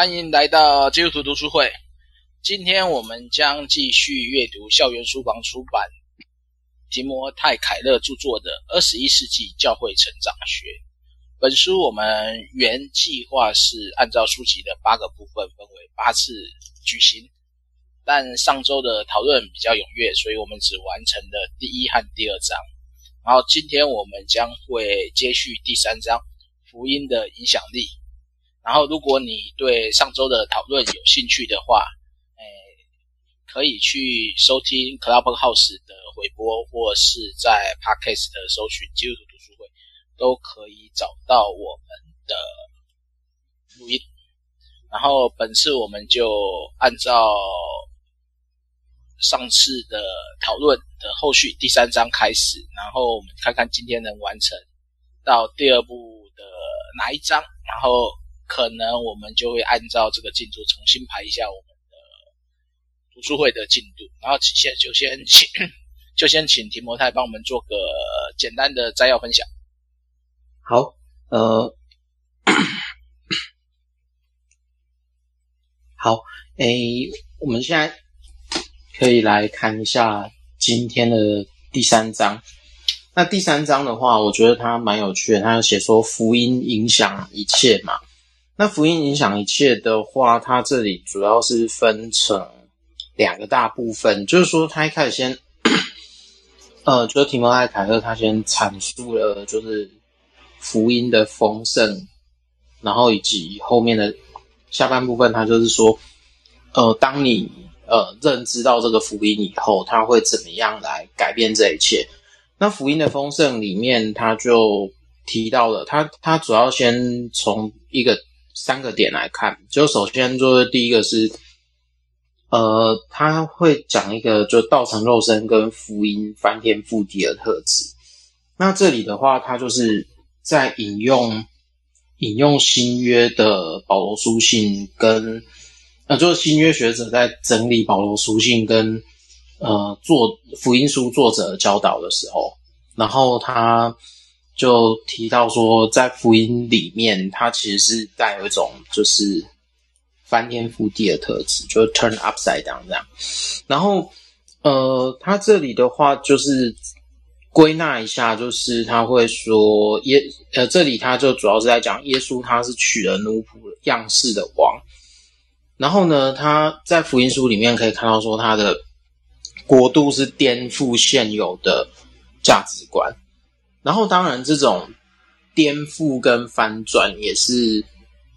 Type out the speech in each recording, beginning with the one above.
欢迎来到基督徒读书会。今天我们将继续阅读校园书房出版提摩太凯勒著作的《二十一世纪教会成长学》。本书我们原计划是按照书籍的八个部分分为八次举行，但上周的讨论比较踊跃，所以我们只完成了第一和第二章。然后今天我们将会接续第三章福音的影响力。然后，如果你对上周的讨论有兴趣的话，诶，可以去收听 Clubhouse 的回播，或是在 Podcast 的搜寻基督徒读书会，都可以找到我们的录音。然后，本次我们就按照上次的讨论的后续第三章开始，然后我们看看今天能完成到第二部的哪一章，然后。可能我们就会按照这个进度重新排一下我们的读书会的进度，然后先就先请 就先请提摩太帮我们做个简单的摘要分享。好，呃，好，诶，我们现在可以来看一下今天的第三章。那第三章的话，我觉得它蛮有趣的，它有写说福音影响一切嘛。那福音影响一切的话，它这里主要是分成两个大部分，就是说，他一开始先，呃，就是提摩太凯勒他先阐述了就是福音的丰盛，然后以及后面的下半部分，他就是说，呃，当你呃认知到这个福音以后，他会怎么样来改变这一切？那福音的丰盛里面，他就提到了他他主要先从一个。三个点来看，就首先就是第一个是，呃，他会讲一个就道成肉身跟福音翻天覆地的特质。那这里的话，他就是在引用引用新约的保罗书信跟呃，就是新约学者在整理保罗书信跟呃做福音书作者教导的时候，然后他。就提到说，在福音里面，它其实是带有一种就是翻天覆地的特质，就是 turn upside down 这样。然后，呃，他这里的话就是归纳一下，就是他会说耶，呃，这里他就主要是在讲耶稣，他是取了奴仆样式的王。然后呢，他在福音书里面可以看到说，他的国度是颠覆现有的价值观。然后，当然，这种颠覆跟翻转也是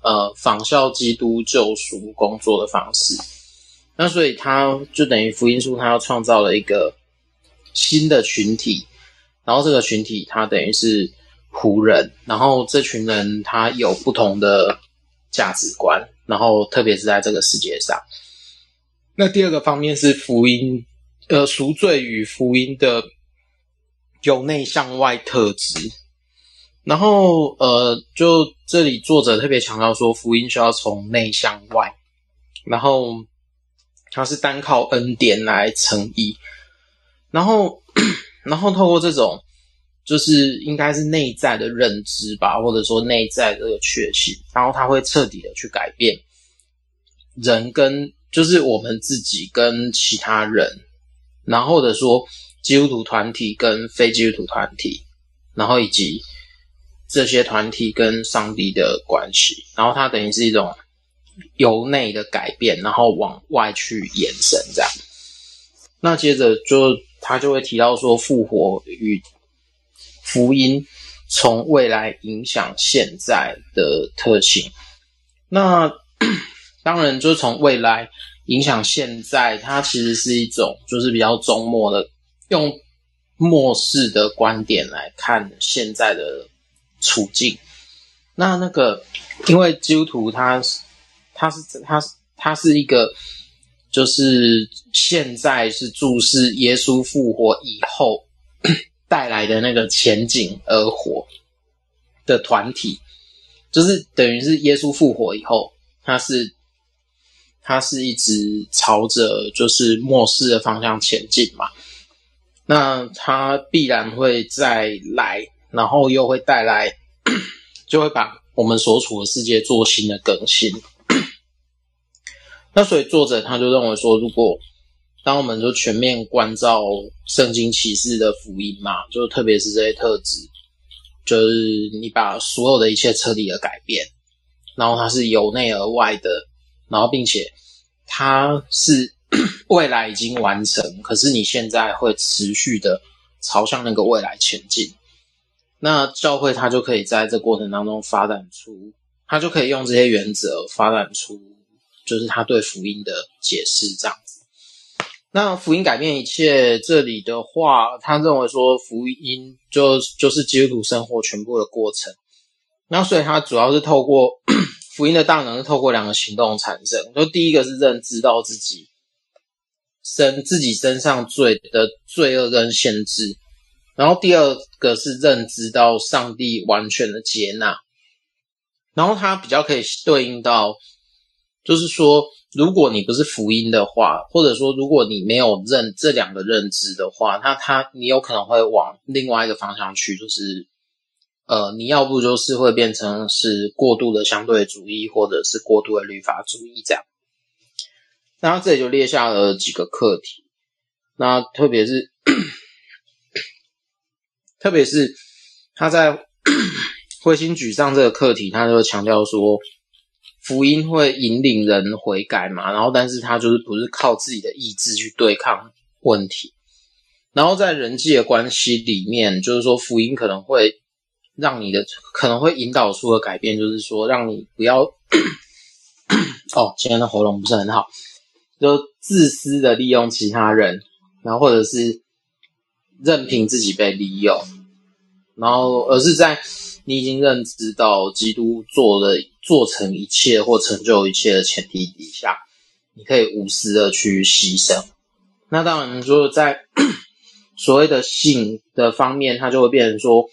呃仿效基督救赎工作的方式。那所以，他就等于福音书，他要创造了一个新的群体。然后，这个群体他等于是仆人。然后，这群人他有不同的价值观。然后，特别是在这个世界上。那第二个方面是福音，呃，赎罪与福音的。由内向外特质，然后呃，就这里作者特别强调说，福音需要从内向外，然后它是单靠恩典来成义，然后 然后透过这种就是应该是内在的认知吧，或者说内在的确信，然后它会彻底的去改变人跟就是我们自己跟其他人，然后或者说。基督徒团体跟非基督徒团体，然后以及这些团体跟上帝的关系，然后它等于是一种由内的改变，然后往外去延伸这样。那接着就他就会提到说，复活与福音从未来影响现在的特性。那当然，就从未来影响现在，它其实是一种就是比较终末的。用末世的观点来看现在的处境，那那个，因为基督徒他他是他是他是一个，就是现在是注视耶稣复活以后带来的那个前景而活的团体，就是等于是耶稣复活以后，他是他是一直朝着就是末世的方向前进嘛。那他必然会再来，然后又会带来，就会把我们所处的世界做新的更新。那所以作者他就认为说，如果当我们就全面关照圣经启示的福音嘛，就特别是这些特质，就是你把所有的一切彻底的改变，然后它是由内而外的，然后并且它是 未来已经完成，可是你现在会持续的朝向那个未来前进。那教会它就可以在这过程当中发展出，它就可以用这些原则发展出，就是他对福音的解释这样子。那福音改变一切，这里的话，他认为说福音就就是基督徒生活全部的过程。那所以他主要是透过 福音的大能，是透过两个行动产生。就第一个是认知到自己身自己身上罪的罪恶跟限制。然后第二个是认知到上帝完全的接纳，然后它比较可以对应到，就是说，如果你不是福音的话，或者说如果你没有认这两个认知的话，那它你有可能会往另外一个方向去，就是，呃，你要不就是会变成是过度的相对主义，或者是过度的律法主义这样。那这里就列下了几个课题，那特别是。特别是他在 灰心沮丧这个课题，他就强调说，福音会引领人悔改嘛，然后但是他就是不是靠自己的意志去对抗问题，然后在人际的关系里面，就是说福音可能会让你的可能会引导出的改变，就是说让你不要 哦，今天的喉咙不是很好，就自私的利用其他人，然后或者是。任凭自己被利用，然后而是在你已经认知到基督做了做成一切或成就一切的前提底下，你可以无私的去牺牲。那当然，说在 所谓的信的方面，它就会变成说，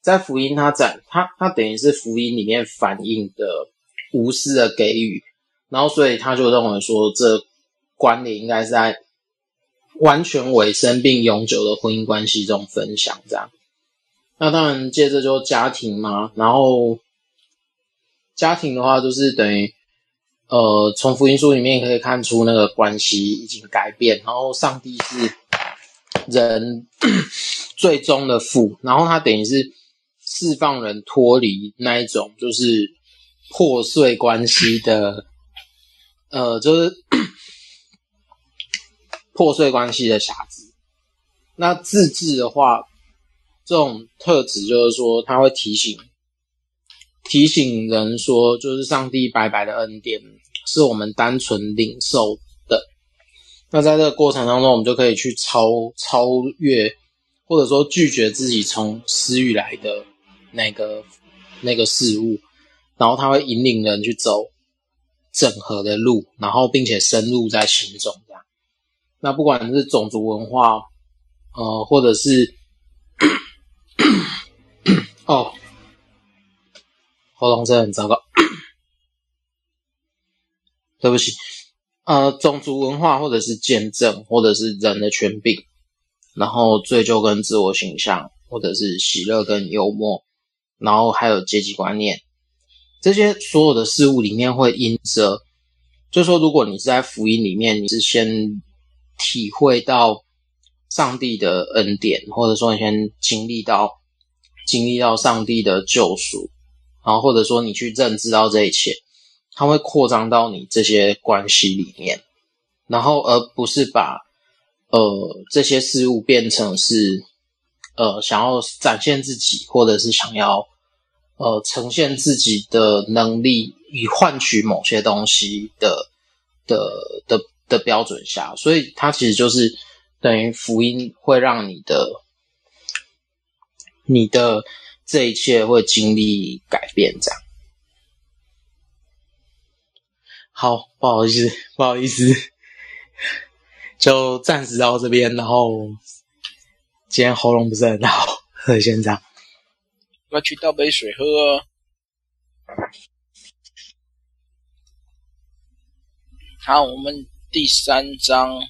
在福音它在它它等于是福音里面反映的无私的给予，然后所以他就认为说，这观点应该是在。完全委身并永久的婚姻关系中分享，这样。那当然，接着就家庭嘛。然后家庭的话，就是等于呃，从福音书里面可以看出那个关系已经改变。然后上帝是人 最终的父，然后他等于是释放人脱离那一种就是破碎关系的，呃，就是。破碎关系的瑕疵。那自制的话，这种特质就是说，他会提醒提醒人说，就是上帝白白的恩典是我们单纯领受的。那在这个过程当中，我们就可以去超超越，或者说拒绝自己从私欲来的那个那个事物，然后他会引领人去走整合的路，然后并且深入在心中。那不管是种族文化，呃，或者是哦，喉咙真的很糟糕，对不起，呃，种族文化，或者是见证，或者是人的权柄，然后罪疚跟自我形象，或者是喜乐跟幽默，然后还有阶级观念，这些所有的事物里面会因着，就说，如果你是在福音里面，你是先。体会到上帝的恩典，或者说你先经历到经历到上帝的救赎，然后或者说你去认知到这一切，它会扩张到你这些关系里面，然后而不是把呃这些事物变成是呃想要展现自己，或者是想要呃呈现自己的能力以换取某些东西的的的。的标准下，所以它其实就是等于福音会让你的你的这一切会经历改变，这样。好，不好意思，不好意思，就暂时到这边，然后今天喉咙不是很好，先这样。要去倒杯水喝哦。好，我们。第三章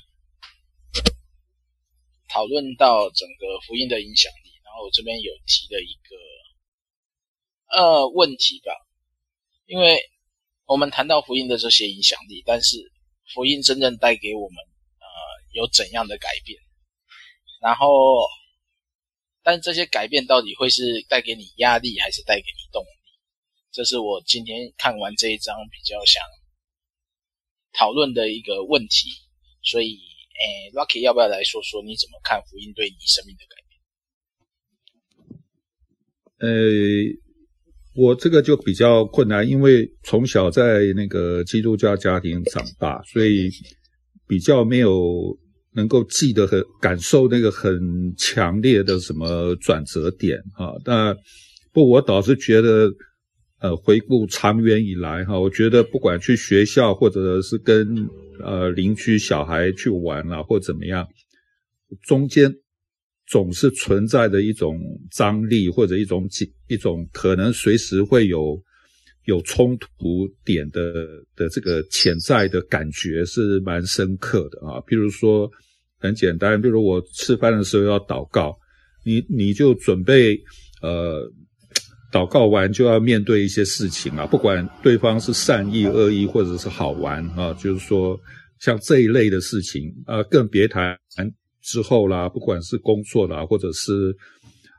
讨论到整个福音的影响力，然后我这边有提了一个呃问题吧，因为我们谈到福音的这些影响力，但是福音真正带给我们呃有怎样的改变，然后，但这些改变到底会是带给你压力，还是带给你动力？这是我今天看完这一章比较想讨论的一个问题。所以，诶，Rocky 要不要来说说你怎么看福音对你生命的改变？呃。我这个就比较困难，因为从小在那个基督教家庭长大，所以比较没有能够记得很感受那个很强烈的什么转折点啊。但不，我倒是觉得，呃，回顾长远以来哈，我觉得不管去学校或者是跟呃邻居小孩去玩啊，或怎么样，中间。总是存在着一种张力，或者一种紧一种可能随时会有有冲突点的的这个潜在的感觉是蛮深刻的啊。比如说很简单，比如我吃饭的时候要祷告，你你就准备呃祷告完就要面对一些事情啊，不管对方是善意、恶意或者是好玩啊，就是说像这一类的事情啊，更别谈。之后啦，不管是工作啦，或者是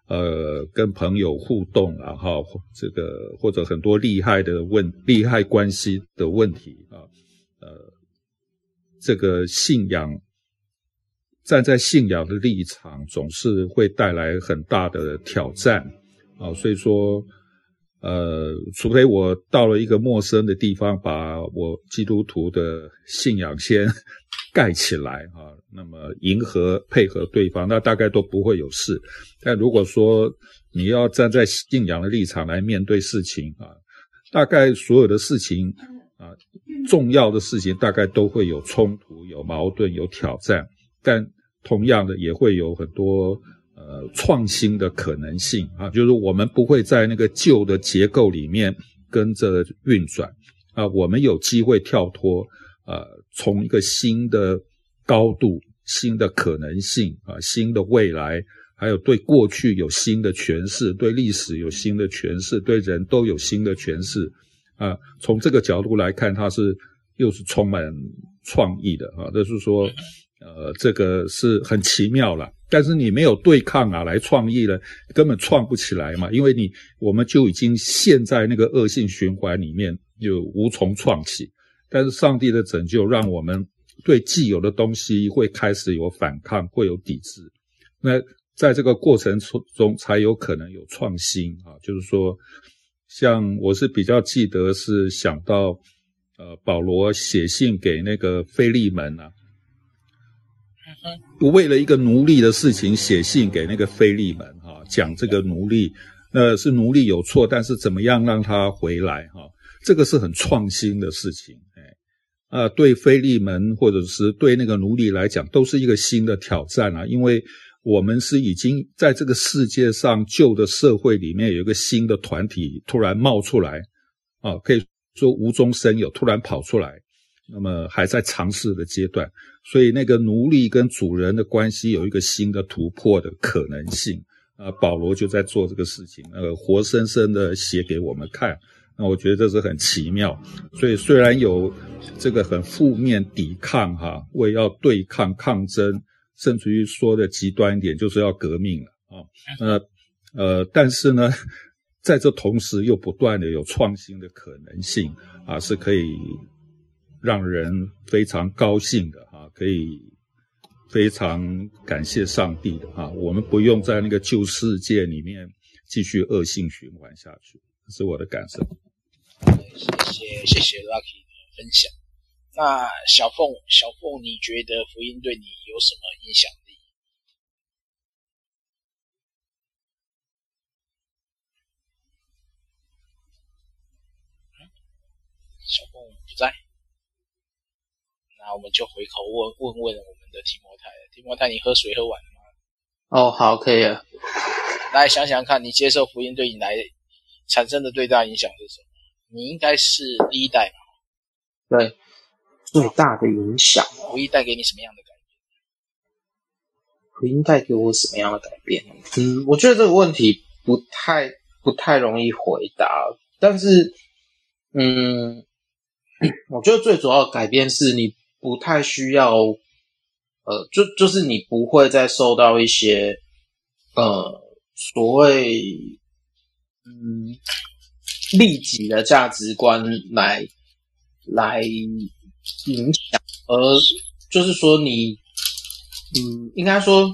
呃跟朋友互动啦，哈，这个或者很多利害的问利害关系的问题啊，呃，这个信仰站在信仰的立场，总是会带来很大的挑战啊，所以说，呃，除非我到了一个陌生的地方，把我基督徒的信仰先。盖起来啊，那么迎合配合对方，那大概都不会有事。但如果说你要站在信仰的立场来面对事情啊，大概所有的事情啊，重要的事情大概都会有冲突、有矛盾、有挑战。但同样的，也会有很多呃创新的可能性啊，就是我们不会在那个旧的结构里面跟着运转啊，我们有机会跳脱。呃，从一个新的高度、新的可能性啊，新的未来，还有对过去有新的诠释，对历史有新的诠释，对人都有新的诠释啊。从这个角度来看，它是又是充满创意的啊。就是说，呃，这个是很奇妙了。但是你没有对抗啊，来创意了，根本创不起来嘛。因为你我们就已经陷在那个恶性循环里面，就无从创起。但是上帝的拯救让我们对既有的东西会开始有反抗，会有抵制。那在这个过程中才有可能有创新啊，就是说，像我是比较记得是想到，呃，保罗写信给那个腓利门啊，为了一个奴隶的事情写信给那个菲利门哈，讲这个奴隶，那是奴隶有错，但是怎么样让他回来哈，这个是很创新的事情。哎啊，对菲利门或者是对那个奴隶来讲，都是一个新的挑战啊！因为我们是已经在这个世界上旧的社会里面有一个新的团体突然冒出来，啊，可以说无中生有，突然跑出来，那么还在尝试的阶段，所以那个奴隶跟主人的关系有一个新的突破的可能性啊！保罗就在做这个事情，呃，活生生的写给我们看。那我觉得这是很奇妙，所以虽然有这个很负面抵抗哈，为要对抗抗争，甚至于说的极端一点，就是要革命了啊。呃呃，但是呢，在这同时又不断的有创新的可能性啊，是可以让人非常高兴的啊，可以非常感谢上帝的啊。我们不用在那个旧世界里面继续恶性循环下去，这是我的感受。谢谢谢谢 Lucky 的分享。那小凤小凤，你觉得福音对你有什么影响力？小凤不在，那我们就回口问问问我们的提摩太。提摩太，你喝水喝完了吗？哦，好，可以了。来想想看，你接受福音对你来产生的最大影响是什么？你应该是第一代嘛？对，最大的影响。福音带给你什么样的改变？福音带给我什么样的改变？嗯，我觉得这个问题不太不太容易回答。但是，嗯，我觉得最主要的改变是你不太需要，呃，就就是你不会再受到一些呃所谓嗯利己的价值观来来影响，而就是说你嗯，应该说，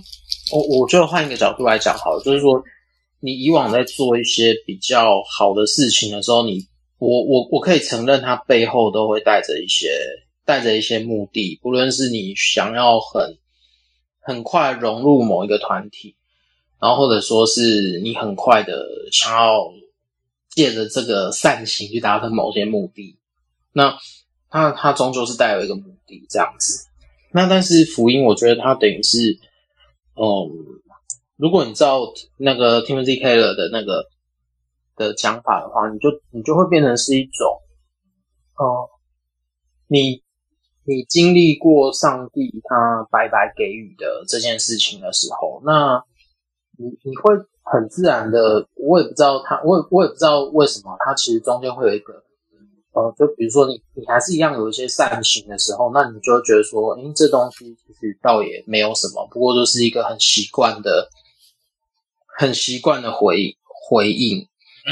我我就换一个角度来讲好了，就是说你以往在做一些比较好的事情的时候，你。我我我可以承认，它背后都会带着一些带着一些目的，不论是你想要很很快融入某一个团体，然后或者说是你很快的想要借着这个善行去达成某些目的，那他他终究是带有一个目的这样子。那但是福音，我觉得它等于是，嗯，如果你照那个 Timothy Keller 的那个。的讲法的话，你就你就会变成是一种，哦、你你经历过上帝他白白给予的这件事情的时候，那你你会很自然的，我也不知道他，我也我也不知道为什么，他其实中间会有一个，呃，就比如说你你还是一样有一些善行的时候，那你就会觉得说，诶，这东西其实倒也没有什么，不过就是一个很习惯的、很习惯的回回应。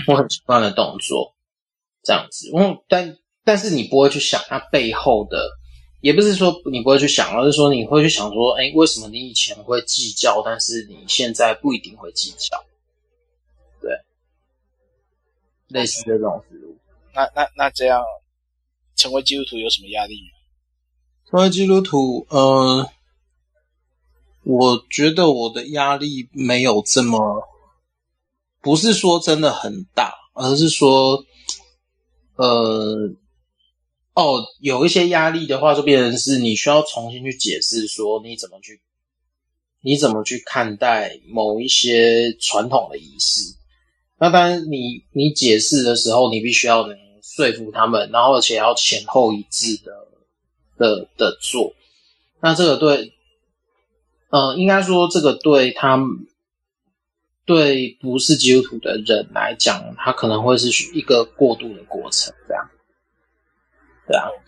我很习惯的动作，这样子。嗯，但但是你不会去想它背后的，也不是说你不会去想，而是说你会去想说，哎，为什么你以前会计较，但是你现在不一定会计较？对，类似这种思路。那那那这样，成为基督徒有什么压力吗？成为基督徒，嗯、呃，我觉得我的压力没有这么。不是说真的很大，而是说，呃，哦，有一些压力的话，就变成是你需要重新去解释，说你怎么去，你怎么去看待某一些传统的仪式。那当然，你你解释的时候，你必须要能说服他们，然后而且要前后一致的的的做。那这个对，呃，应该说这个对他们。对不是基督徒的人来讲，他可能会是一个过渡的过程，这样，对啊。OK。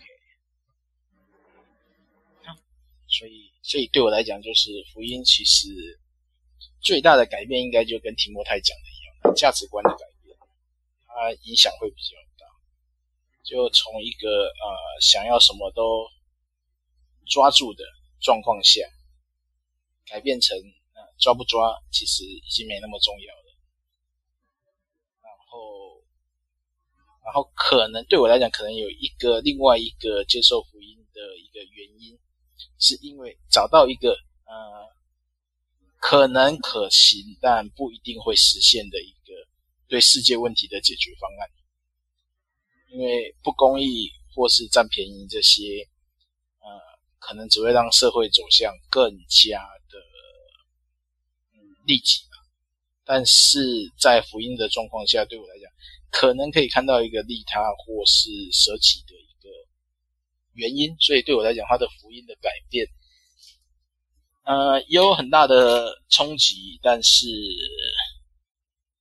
所以，所以对我来讲，就是福音其实最大的改变，应该就跟提摩太讲的一样，价值观的改变，它影响会比较大。就从一个呃想要什么都抓住的状况下，改变成。抓不抓，其实已经没那么重要了。然后可能对我来讲，可能有一个另外一个接受福音的一个原因，是因为找到一个呃，可能可行但不一定会实现的一个对世界问题的解决方案。因为不公义或是占便宜这些，呃，可能只会让社会走向更加的嗯。利己吧，但是在福音的状况下，对我来讲，可能可以看到一个利他或是舍己的一个原因，所以对我来讲，他的福音的改变，呃，也有很大的冲击。但是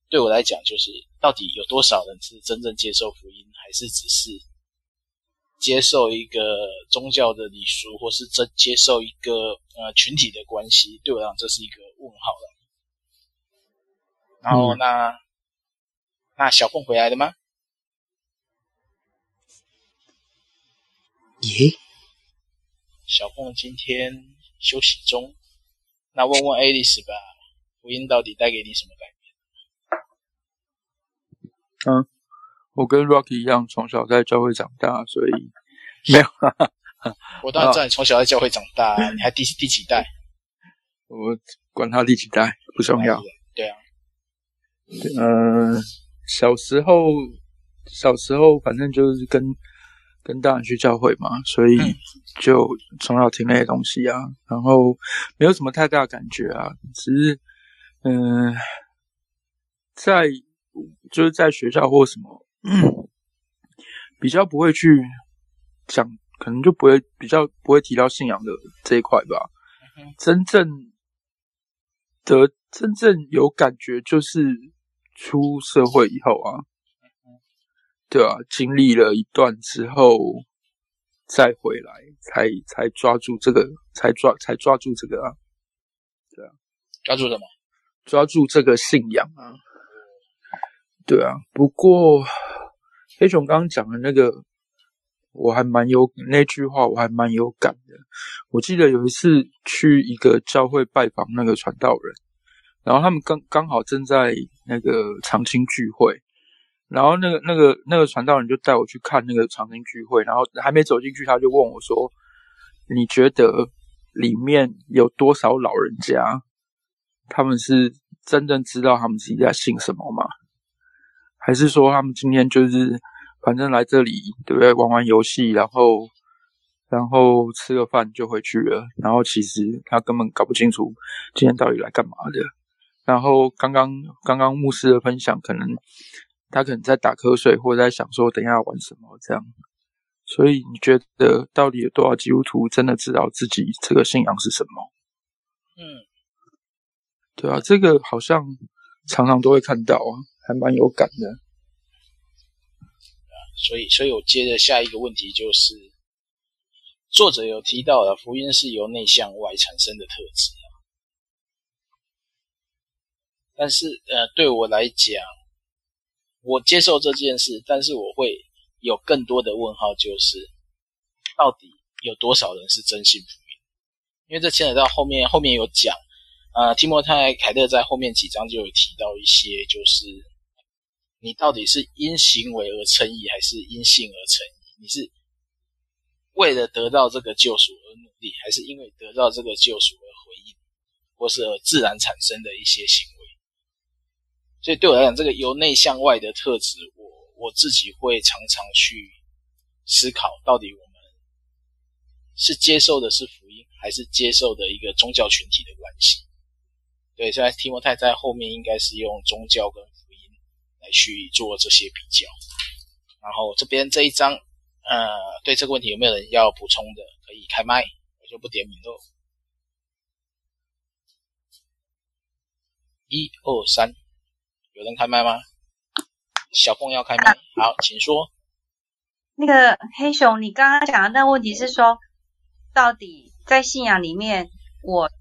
对我来讲，就是到底有多少人是真正接受福音，还是只是接受一个宗教的礼俗，或是真接受一个呃群体的关系？对我来讲，这是一个问号了。然后那、嗯、那小凤回来了吗？耶，小凤今天休息中。那问问 Alice 吧，福音到底带给你什么改变？嗯，我跟 Rocky 一样，从小在教会长大，所以没有。我当然知道你从小在教会长大，你还第第几代？我管他第几代不重要。对啊。嗯、呃，小时候，小时候反正就是跟跟大人去教会嘛，所以就从小听那些东西啊，然后没有什么太大的感觉啊，只是嗯、呃，在就是在学校或什么，嗯，比较不会去讲，可能就不会比较不会提到信仰的这一块吧。真正的真正有感觉就是。出社会以后啊，对啊，经历了一段之后，再回来，才才抓住这个，才抓才抓住这个啊，对啊，抓住什么？抓住这个信仰啊，对啊。不过黑熊刚刚讲的那个，我还蛮有那句话，我还蛮有感的。我记得有一次去一个教会拜访那个传道人，然后他们刚刚好正在那个长青聚会。然后那个那个那个传道人就带我去看那个长青聚会，然后还没走进去，他就问我说：“你觉得里面有多少老人家？他们是真正知道他们自己在信什么吗？还是说他们今天就是反正来这里，对不对？玩玩游戏，然后然后吃个饭就回去了？然后其实他根本搞不清楚今天到底来干嘛的。然后刚刚刚刚牧师的分享可能。”他可能在打瞌睡，或者在想说等一下要玩什么这样。所以你觉得到底有多少基督徒真的知道自己这个信仰是什么？嗯，对啊，这个好像常常都会看到啊，还蛮有感的。所以，所以我接着下一个问题就是，作者有提到了福音是由内向外产生的特质但是呃，对我来讲。我接受这件事，但是我会有更多的问号，就是到底有多少人是真心福音？因为这牵扯到后面，后面有讲，呃，提摩太凯勒在后面几章就有提到一些，就是你到底是因行为而称义，还是因信而称义？你是为了得到这个救赎而努力，还是因为得到这个救赎而回应，或是自然产生的一些行为？所以对我来讲，这个由内向外的特质，我我自己会常常去思考，到底我们是接受的是福音，还是接受的一个宗教群体的关系？对，现在提摩太在后面应该是用宗教跟福音来去做这些比较。然后这边这一章，呃，对这个问题有没有人要补充的？可以开麦，我就不点名喽。一二三。有人开麦吗？小凤要开麦，好，请说。那个黑熊，你刚刚讲的那个问题是说，到底在信仰里面，我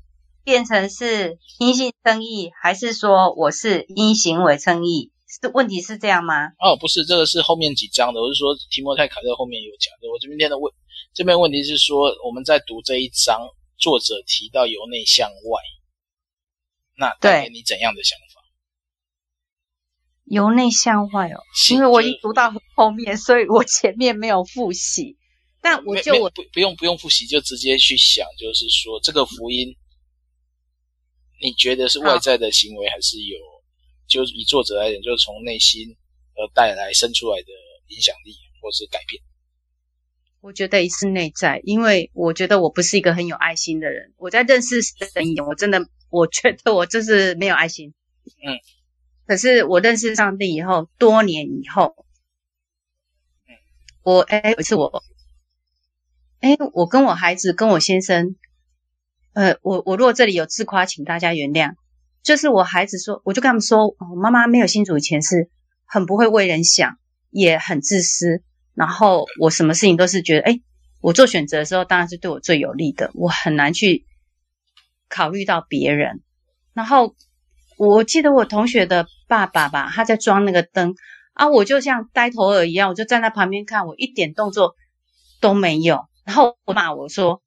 变成是因信称义，还是说我是因行为称义？是问题是这样吗？哦，不是，这个是后面几章的。我是说提摩太卡特后面有讲的。我这边的问，这边问题是说，我们在读这一章，作者提到由内向外，那带给你怎样的想法？由内向外哦，因为我已经读到后面，所以我前面没有复习。但我就我不不用不用复习，就直接去想，就是说这个福音，你觉得是外在的行为，还是有？就以作者来讲，就是从内心而带来生出来的影响力，或是改变。我觉得也是内在，因为我觉得我不是一个很有爱心的人。我在认识神以前，我真的我觉得我就是没有爱心。嗯。可是我认识上帝以后，多年以后，我哎，有一次我，哎，我跟我孩子跟我先生，呃，我我如果这里有自夸，请大家原谅。就是我孩子说，我就跟他们说，我妈妈没有信主以前是很不会为人想，也很自私，然后我什么事情都是觉得，哎，我做选择的时候当然是对我最有利的，我很难去考虑到别人，然后。我记得我同学的爸爸吧，他在装那个灯啊，我就像呆头鹅一样，我就站在旁边看，我一点动作都没有。然后我骂我说，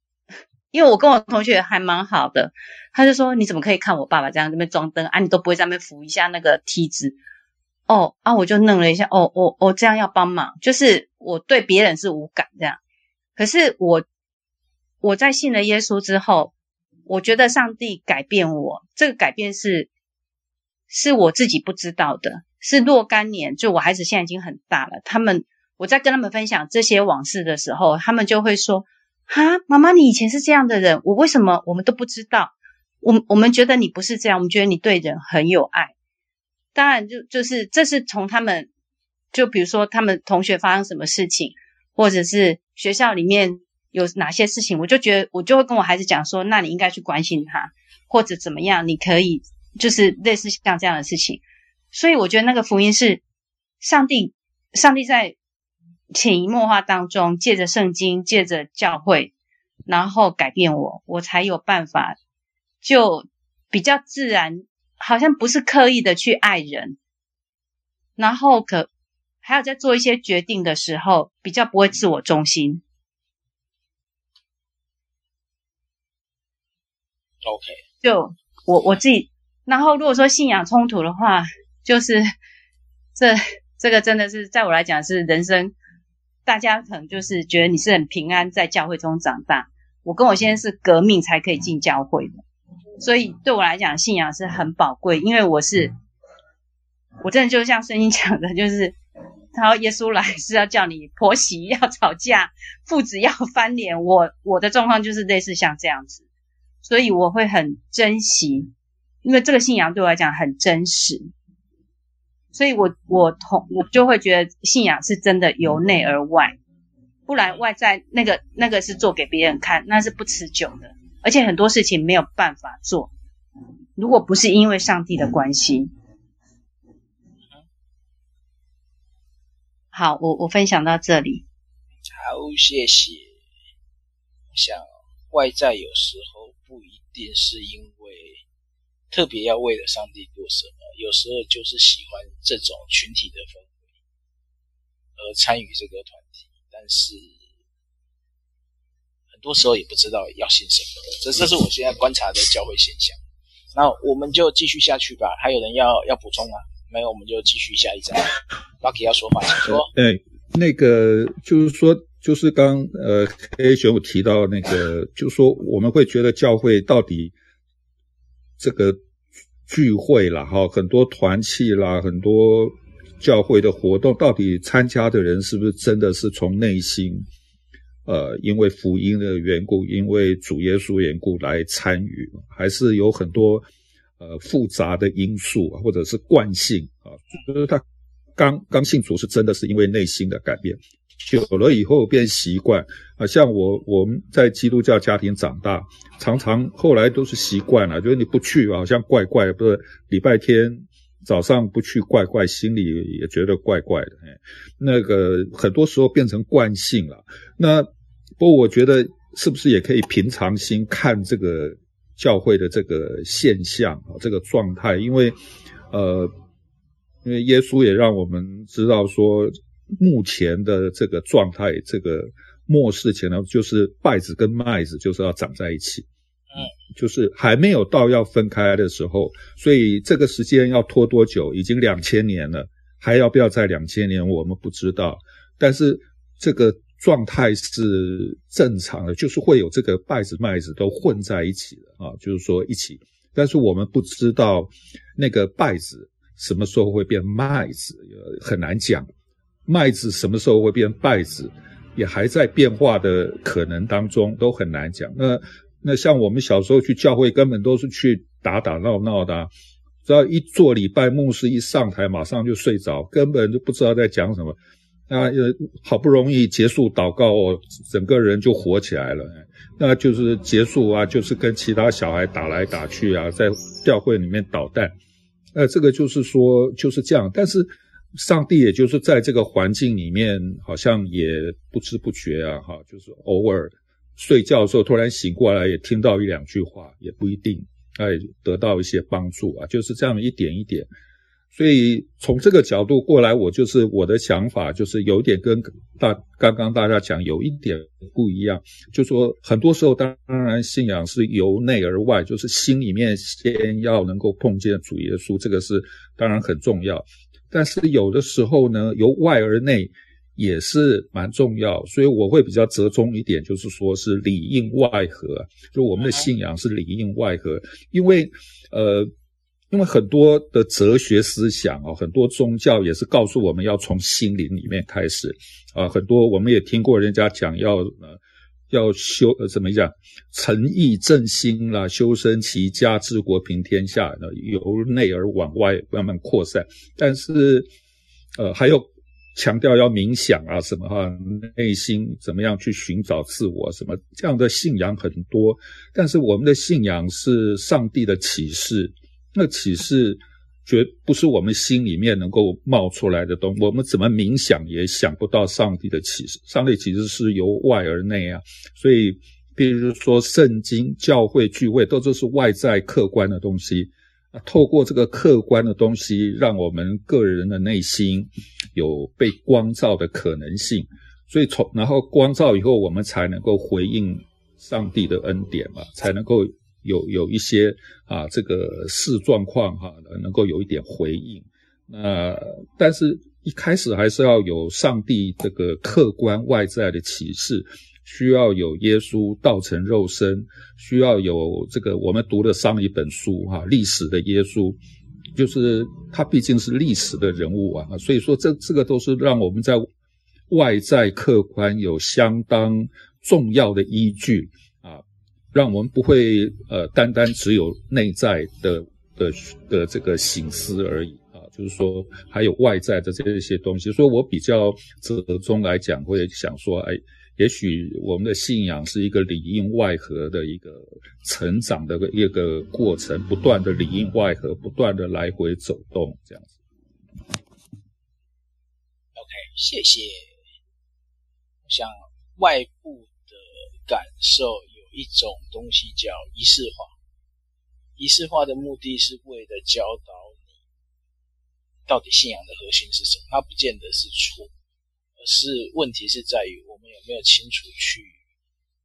因为我跟我同学还蛮好的，他就说，你怎么可以看我爸爸这样在那边装灯啊？你都不会在那边扶一下那个梯子哦啊！我就愣了一下，哦哦哦，这样要帮忙，就是我对别人是无感这样，可是我我在信了耶稣之后。我觉得上帝改变我，这个改变是是我自己不知道的，是若干年，就我孩子现在已经很大了，他们我在跟他们分享这些往事的时候，他们就会说：“哈，妈妈，你以前是这样的人，我为什么我们都不知道？我我们觉得你不是这样，我们觉得你对人很有爱。当然就，就就是这是从他们，就比如说他们同学发生什么事情，或者是学校里面。”有哪些事情，我就觉得我就会跟我孩子讲说，那你应该去关心他，或者怎么样，你可以就是类似像这样的事情。所以我觉得那个福音是上帝，上帝在潜移默化当中，借着圣经，借着教会，然后改变我，我才有办法，就比较自然，好像不是刻意的去爱人，然后可还有在做一些决定的时候，比较不会自我中心。OK，就我我自己，然后如果说信仰冲突的话，就是 这这个真的是在我来讲是人生，大家可能就是觉得你是很平安在教会中长大，我跟我先生是革命才可以进教会的，所以对我来讲信仰是很宝贵，因为我是我真的就像圣经讲的，就是他说耶稣来是要叫你婆媳要吵架，父子要翻脸，我我的状况就是类似像这样子。所以我会很珍惜，因为这个信仰对我来讲很真实，所以我我同我就会觉得信仰是真的由内而外，不然外在那个那个是做给别人看，那是不持久的，而且很多事情没有办法做，如果不是因为上帝的关系。好，我我分享到这里。好，谢谢。想外在有时候。定是因为特别要为了上帝做什么，有时候就是喜欢这种群体的氛围而参与这个团体，但是很多时候也不知道要信什么。这这是我现在观察的教会现象。那我们就继续下去吧。还有人要要补充吗？没有，我们就继续下一章。Lucky 要说话，请说。对，那个就是说。就是刚呃，A 选我提到那个，就说我们会觉得教会到底这个聚会啦，哈，很多团契啦，很多教会的活动，到底参加的人是不是真的是从内心，呃，因为福音的缘故，因为主耶稣缘故来参与，还是有很多呃复杂的因素，或者是惯性啊，就是他刚刚信主是真的是因为内心的改变。久了以后变习惯啊，像我我们在基督教家庭长大，常常后来都是习惯了，就是你不去好像怪怪，不是礼拜天早上不去怪怪，心里也觉得怪怪的。哎，那个很多时候变成惯性了。那不过我觉得是不是也可以平常心看这个教会的这个现象啊，这个状态？因为呃，因为耶稣也让我们知道说。目前的这个状态，这个末世前呢，就是稗子跟麦子就是要长在一起，嗯，就是还没有到要分开的时候，所以这个时间要拖多久？已经两千年了，还要不要再两千年？我们不知道。但是这个状态是正常的，就是会有这个稗子麦子都混在一起的啊，就是说一起。但是我们不知道那个稗子什么时候会变麦子，很难讲。麦子什么时候会变稗子，也还在变化的可能当中，都很难讲。那那像我们小时候去教会，根本都是去打打闹闹的，只要一做礼拜，牧师一上台，马上就睡着，根本就不知道在讲什么。那呃，好不容易结束祷告哦，整个人就活起来了。那就是结束啊，就是跟其他小孩打来打去啊，在教会里面捣蛋。呃，这个就是说就是这样，但是。上帝也就是在这个环境里面，好像也不知不觉啊，哈，就是偶尔睡觉的时候突然醒过来，也听到一两句话，也不一定，哎，得到一些帮助啊，就是这样一点一点。所以从这个角度过来，我就是我的想法，就是有点跟大刚刚大家讲有一点不一样，就说很多时候当然信仰是由内而外，就是心里面先要能够碰见主耶稣，这个是当然很重要。但是有的时候呢，由外而内也是蛮重要，所以我会比较折中一点，就是说是里应外合，就我们的信仰是里应外合，因为呃，因为很多的哲学思想啊，很多宗教也是告诉我们要从心灵里面开始啊，很多我们也听过人家讲要呃。要修呃，怎么讲？诚意正心啦，修身齐家治国平天下，由内而往外慢慢扩散。但是，呃，还有强调要冥想啊，什么哈，内心怎么样去寻找自我，什么这样的信仰很多。但是我们的信仰是上帝的启示，那启示绝不是我们心里面能够冒出来的东。我们怎么冥想也想不到上帝的启示。上帝启示是由外而内啊，所以，比如说圣经、教会聚会，都这是外在客观的东西。透过这个客观的东西，让我们个人的内心有被光照的可能性。所以从然后光照以后，我们才能够回应上帝的恩典嘛，才能够有有一些啊这个事状况哈，能够有一点回应。那但是一开始还是要有上帝这个客观外在的启示。需要有耶稣道成肉身，需要有这个我们读的上一本书哈，历史的耶稣，就是他毕竟是历史的人物啊，所以说这这个都是让我们在外在客观有相当重要的依据，让我们不会呃单单只有内在的的的这个醒思而已啊，就是说还有外在的这些东西，所以我比较折中来讲，会想说哎。也许我们的信仰是一个里应外合的一个成长的一个过程，不断的里应外合，不断的来回走动，这样子。OK，谢谢。像外部的感受一种东西叫仪式化，仪式化的目的是为了教导你到底信仰的核心是什么，它不见得是错。而是问题是在于我们有没有清楚去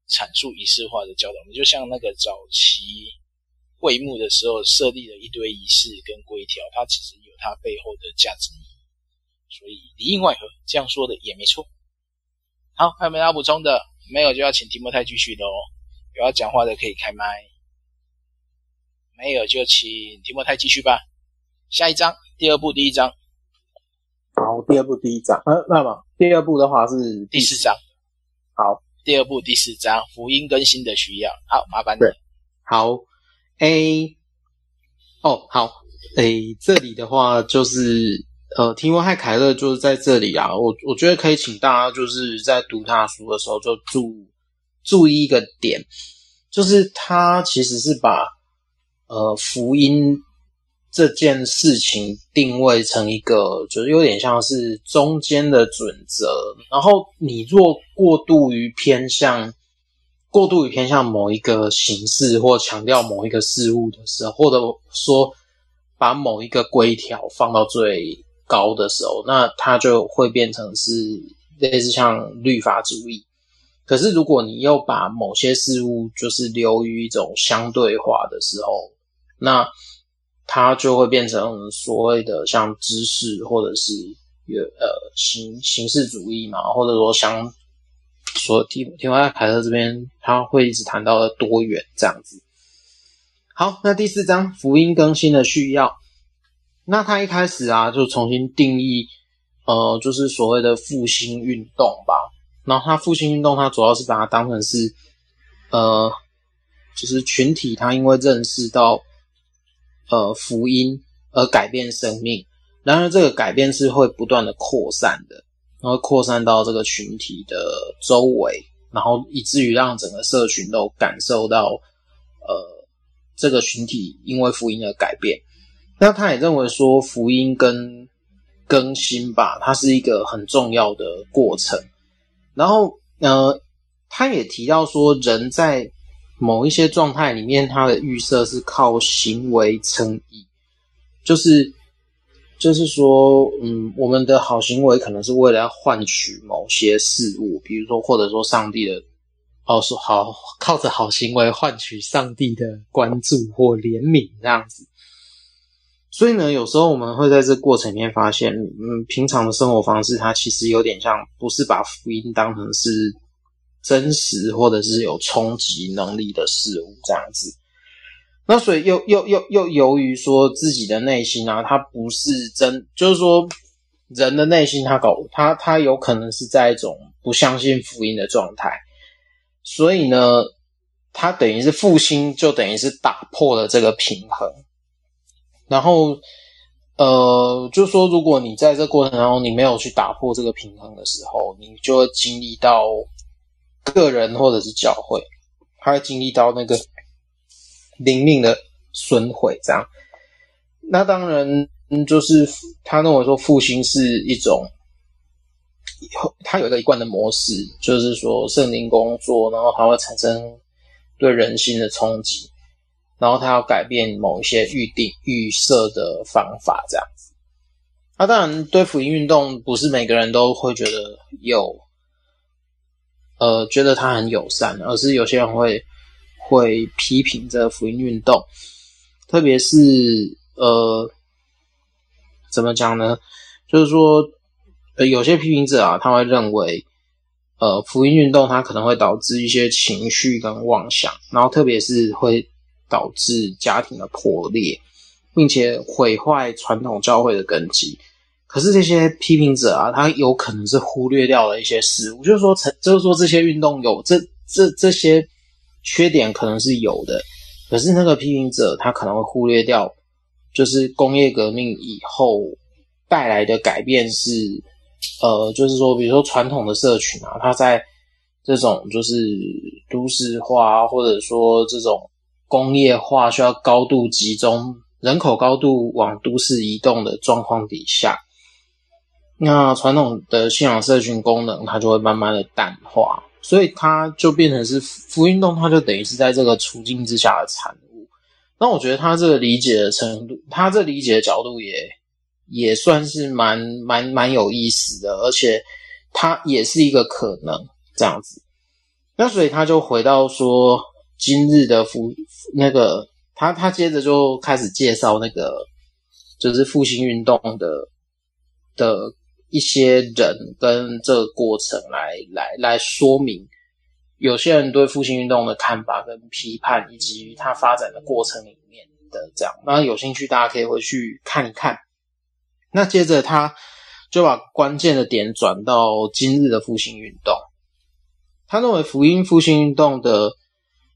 阐述仪式化的教导。我们就像那个早期会幕的时候设立了一堆仪式跟规条，它其实有它背后的价值意义。所以里应外合这样说的也没错。好，还有没有要补充的？没有就要请提莫太继续喽。有要讲话的可以开麦。没有就请提莫泰继续吧。下一章，第二部第一章。好，第二部第一章，呃，那么第二部的话是第四章。好，第二部第四章，福音更新的需要。好，麻烦你。对，好，A，哦，好诶这里的话就是，呃，提莫泰凯勒就是在这里啊。我我觉得可以请大家就是在读他书的时候就注注意一个点，就是他其实是把呃福音。这件事情定位成一个，就是有点像是中间的准则。然后你若过度于偏向，过度于偏向某一个形式或强调某一个事物的时候，或者说把某一个规条放到最高的时候，那它就会变成是类似像律法主义。可是如果你又把某些事物就是流于一种相对化的时候，那它就会变成所谓的像知识，或者是呃形形式主义嘛，或者说像说提提摩太凯勒这边，他会一直谈到的多元这样子。好，那第四章福音更新的需要，那他一开始啊就重新定义，呃，就是所谓的复兴运动吧。然后他复兴运动，他主要是把它当成是呃，就是群体，他因为认识到。呃，福音而改变生命，然而这个改变是会不断的扩散的，然后扩散到这个群体的周围，然后以至于让整个社群都感受到，呃，这个群体因为福音而改变。那他也认为说，福音跟更新吧，它是一个很重要的过程。然后，呃，他也提到说，人在某一些状态里面，他的预设是靠行为称义，就是就是说，嗯，我们的好行为可能是为了要换取某些事物，比如说，或者说上帝的，哦，说好靠着好行为换取上帝的关注或怜悯这样子。所以呢，有时候我们会在这过程里面发现，嗯，平常的生活方式它其实有点像，不是把福音当成是。真实或者是有冲击能力的事物这样子，那所以又又又又由于说自己的内心啊，它不是真，就是说人的内心他搞他他有可能是在一种不相信福音的状态，所以呢，他等于是复兴，就等于是打破了这个平衡，然后呃，就说如果你在这过程当中你没有去打破这个平衡的时候，你就会经历到。个人或者是教会，他会经历到那个灵命的损毁，这样。那当然，就是他认为说复兴是一种，他有一个一贯的模式，就是说圣灵工作，然后它会产生对人心的冲击，然后他要改变某一些预定预设的方法，这样子。那当然，对福音运动不是每个人都会觉得有，呃，觉得他很友善，而是有些人会会批评这个福音运动，特别是。呃，怎么讲呢？就是说，呃，有些批评者啊，他会认为，呃，福音运动它可能会导致一些情绪跟妄想，然后特别是会导致家庭的破裂，并且毁坏传统教会的根基。可是这些批评者啊，他有可能是忽略掉了一些事物，就是说，成，就是说这些运动有这这这些缺点可能是有的，可是那个批评者他可能会忽略掉。就是工业革命以后带来的改变是，呃，就是说，比如说传统的社群啊，它在这种就是都市化或者说这种工业化需要高度集中、人口高度往都市移动的状况底下，那传统的信仰社群功能它就会慢慢的淡化，所以它就变成是福音运动，它就等于是在这个处境之下的产物。那我觉得他这个理解的程度，他这理解的角度也也算是蛮蛮蛮有意思的，而且他也是一个可能这样子。那所以他就回到说，今日的复那个他他接着就开始介绍那个就是复兴运动的的一些人跟这个过程来来来说明。有些人对复兴运动的看法跟批判，以及它发展的过程里面的这样，那有兴趣大家可以回去看一看。那接着他就把关键的点转到今日的复兴运动。他认为福音复兴运动的，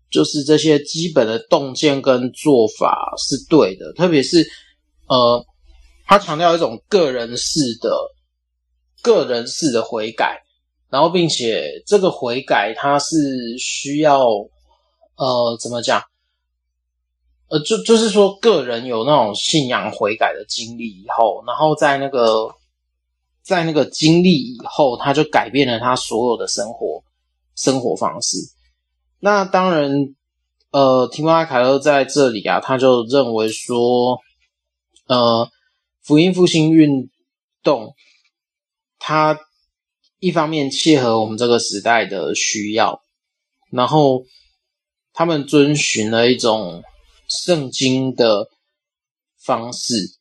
就是这些基本的洞见跟做法是对的，特别是呃，他强调一种个人式的、个人式的悔改。然后，并且这个悔改，它是需要，呃，怎么讲？呃，就就是说，个人有那种信仰悔改的经历以后，然后在那个，在那个经历以后，他就改变了他所有的生活生活方式。那当然，呃，提摩拉凯勒在这里啊，他就认为说，呃，福音复兴运动，他。一方面切合我们这个时代的需要，然后他们遵循了一种圣经的方式，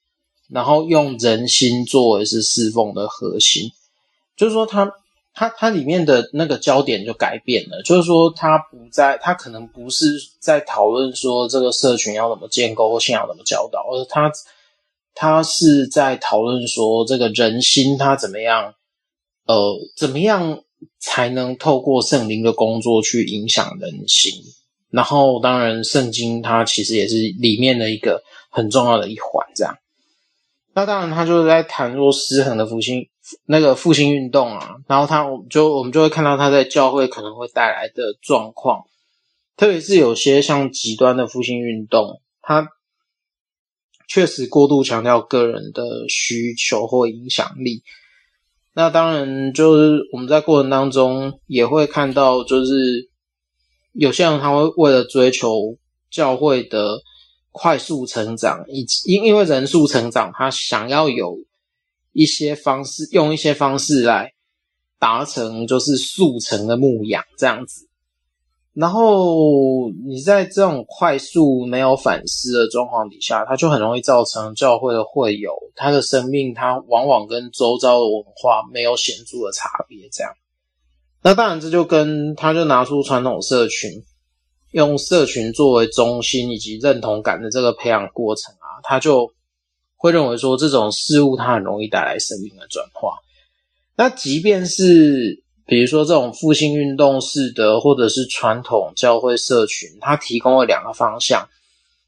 然后用人心作为是侍奉的核心，就是说他，他他他里面的那个焦点就改变了，就是说他不在，他可能不是在讨论说这个社群要怎么建构或信仰怎么教导，而是他他是在讨论说这个人心他怎么样。呃，怎么样才能透过圣灵的工作去影响人心？然后，当然，圣经它其实也是里面的一个很重要的一环。这样，那当然，他就是在谈说失衡的复兴，那个复兴运动啊。然后他，我们就我们就会看到他在教会可能会带来的状况，特别是有些像极端的复兴运动，它确实过度强调个人的需求或影响力。那当然，就是我们在过程当中也会看到，就是有些人他会为了追求教会的快速成长，以因因为人数成长，他想要有一些方式，用一些方式来达成就是速成的牧养这样子。然后你在这种快速没有反思的状况底下，它就很容易造成教会的会友，他的生命，他往往跟周遭的文化没有显著的差别。这样，那当然这就跟他就拿出传统社群，用社群作为中心以及认同感的这个培养过程啊，他就会认为说这种事物它很容易带来生命的转化。那即便是。比如说这种复兴运动式的，或者是传统教会社群，它提供了两个方向。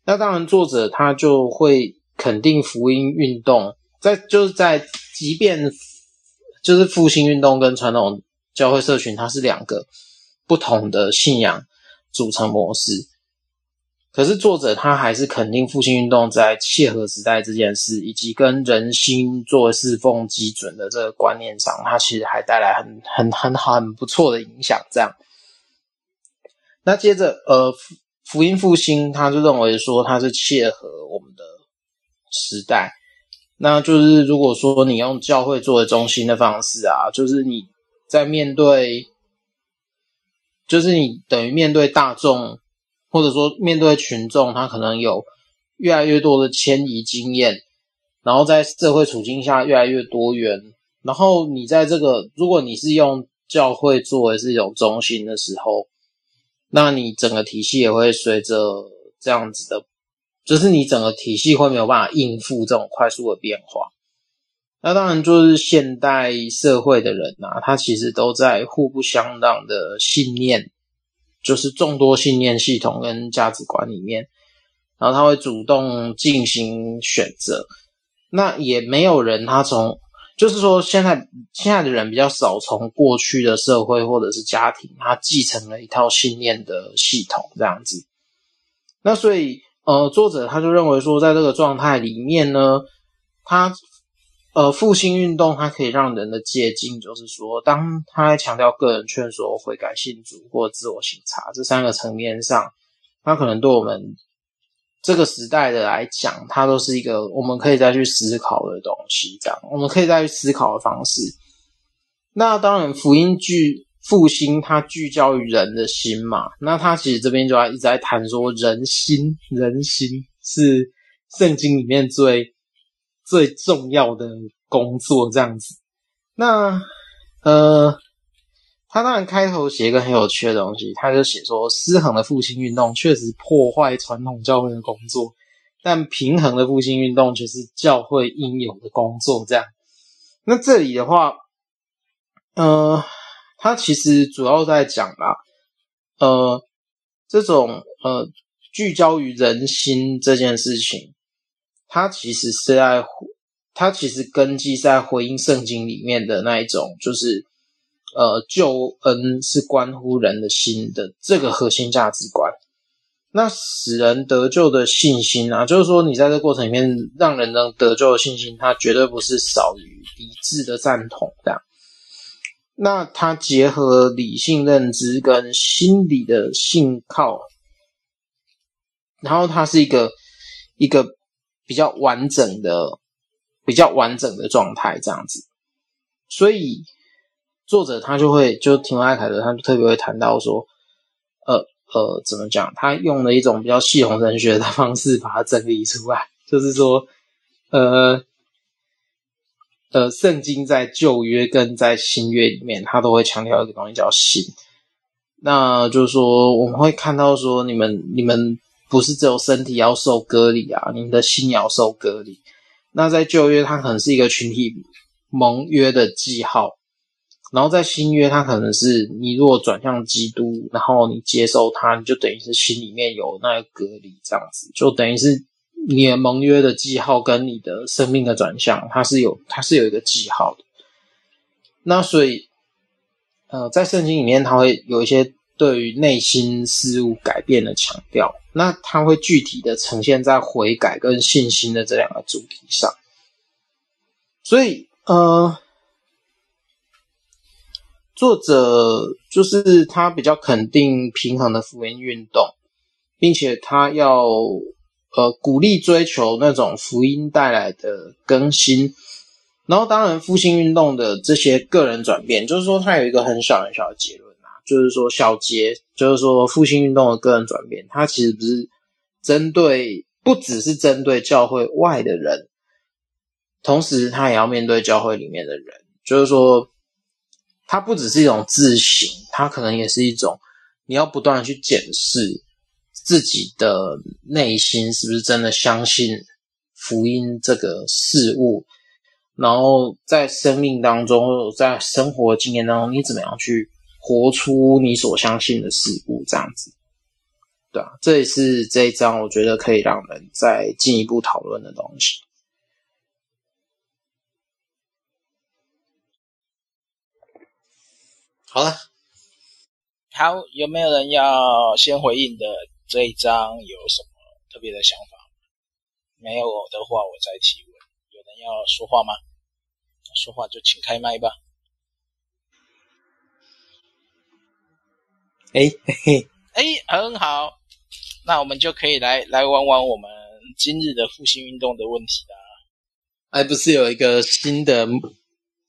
那当然，作者他就会肯定福音运动，在就是在即便就是复兴运动跟传统教会社群，它是两个不同的信仰组成模式。可是作者他还是肯定复兴运动在切合时代这件事，以及跟人心作为侍奉基准的这个观念上，他其实还带来很很很好很不错的影响。这样，那接着呃福音复兴，他就认为说他是切合我们的时代，那就是如果说你用教会作为中心的方式啊，就是你在面对。就是你等于面对大众，或者说面对群众，他可能有越来越多的迁移经验，然后在社会处境下越来越多元，然后你在这个，如果你是用教会作为是一种中心的时候，那你整个体系也会随着这样子的，就是你整个体系会没有办法应付这种快速的变化。那当然，就是现代社会的人呐、啊，他其实都在互不相让的信念，就是众多信念系统跟价值观里面，然后他会主动进行选择。那也没有人他从，就是说现在现在的人比较少从过去的社会或者是家庭，他继承了一套信念的系统这样子。那所以，呃，作者他就认为说，在这个状态里面呢，他。呃，复兴运动它可以让人的接近，就是说，当他在强调个人劝说、悔改信主或自我省察这三个层面上，它可能对我们这个时代的来讲，它都是一个我们可以再去思考的东西。这样，我们可以再去思考的方式。那当然，福音聚复兴它聚焦于人的心嘛。那它其实这边就要一直在谈说，人心，人心是圣经里面最。最重要的工作这样子，那呃，他当然开头写一个很有趣的东西，他就写说，失衡的复兴运动确实破坏传统教会的工作，但平衡的复兴运动却是教会应有的工作。这样，那这里的话，呃，他其实主要在讲啦，呃，这种呃聚焦于人心这件事情。他其实是在，他其实根基在回应圣经里面的那一种，就是，呃，救恩是关乎人的心的这个核心价值观。那使人得救的信心啊，就是说你在这过程里面让人能得救的信心，它绝对不是少于理智的赞同这样。那它结合理性认知跟心理的信靠，然后它是一个一个。比较完整的、比较完整的状态这样子，所以作者他就会就提摩太凯德，他就特别会谈到说，呃呃，怎么讲？他用了一种比较系统神学的方式把它整理出来，就是说，呃呃，圣经在旧约跟在新约里面，他都会强调一个东西叫心。那就是说，我们会看到说，你们你们。不是只有身体要受隔离啊，你的心也要受隔离。那在旧约，它可能是一个群体盟约的记号；然后在新约，它可能是你如果转向基督，然后你接受他，你就等于是心里面有那个隔离，这样子就等于是你的盟约的记号跟你的生命的转向，它是有它是有一个记号的。那所以，呃，在圣经里面，它会有一些。对于内心事物改变的强调，那它会具体的呈现在悔改跟信心的这两个主题上。所以，呃，作者就是他比较肯定平衡的福音运动，并且他要呃鼓励追求那种福音带来的更新。然后，当然复兴运动的这些个人转变，就是说他有一个很小很小的结论。就是说，小结就是说，复兴运动的个人转变，它其实不是针对，不只是针对教会外的人，同时他也要面对教会里面的人。就是说，它不只是一种自省，它可能也是一种你要不断的去检视自己的内心是不是真的相信福音这个事物，然后在生命当中在生活经验当中，你怎么样去。活出你所相信的事物，这样子，对啊，这也是这一章我觉得可以让人再进一步讨论的东西。好了，好，有没有人要先回应的？这一章有什么特别的想法？没有的话，我再提问。有人要说话吗？说话就请开麦吧。哎嘿嘿，哎，很好，那我们就可以来来玩玩我们今日的复兴运动的问题啦。还不是有一个新的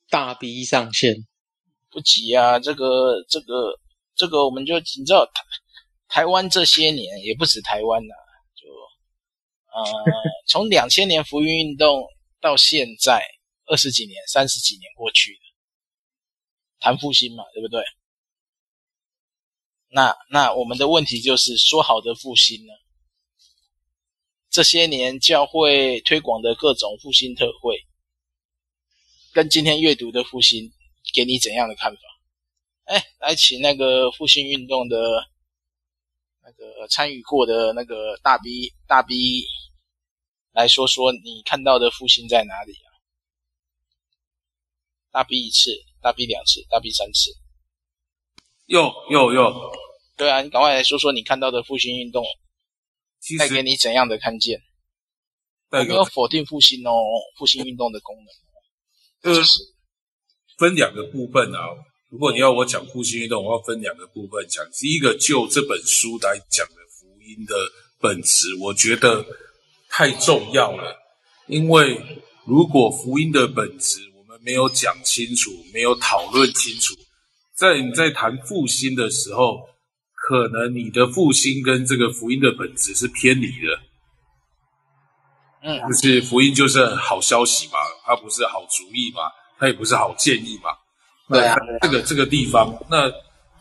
大 B 上线？不急啊，这个这个这个，我们就你知道台台湾这些年也不止台湾呐、啊，就呃 从两千年福音运动到现在二十几年、三十几年过去了，谈复兴嘛，对不对？那那我们的问题就是说好的复兴呢？这些年教会推广的各种复兴特会，跟今天阅读的复兴，给你怎样的看法？哎，来请那个复兴运动的那个参与过的那个大 B 大 B 来说说，你看到的复兴在哪里啊？大 B 一次，大 B 两次，大 B 三次。哟哟哟，对啊，你赶快来说说你看到的复兴运动，带给你怎样的看见？没有否定复兴哦，复兴运动的功能。呃，分两个部分啊。如果你要我讲复兴运动，我要分两个部分讲。第一个，就这本书来讲的福音的本质，我觉得太重要了。因为如果福音的本质我们没有讲清楚，没有讨论清楚，在你在谈复兴的时候，可能你的复兴跟这个福音的本质是偏离的。嗯，就是福音就是好消息嘛，它不是好主意嘛，它也不是好建议嘛。对啊，这个这个地方，那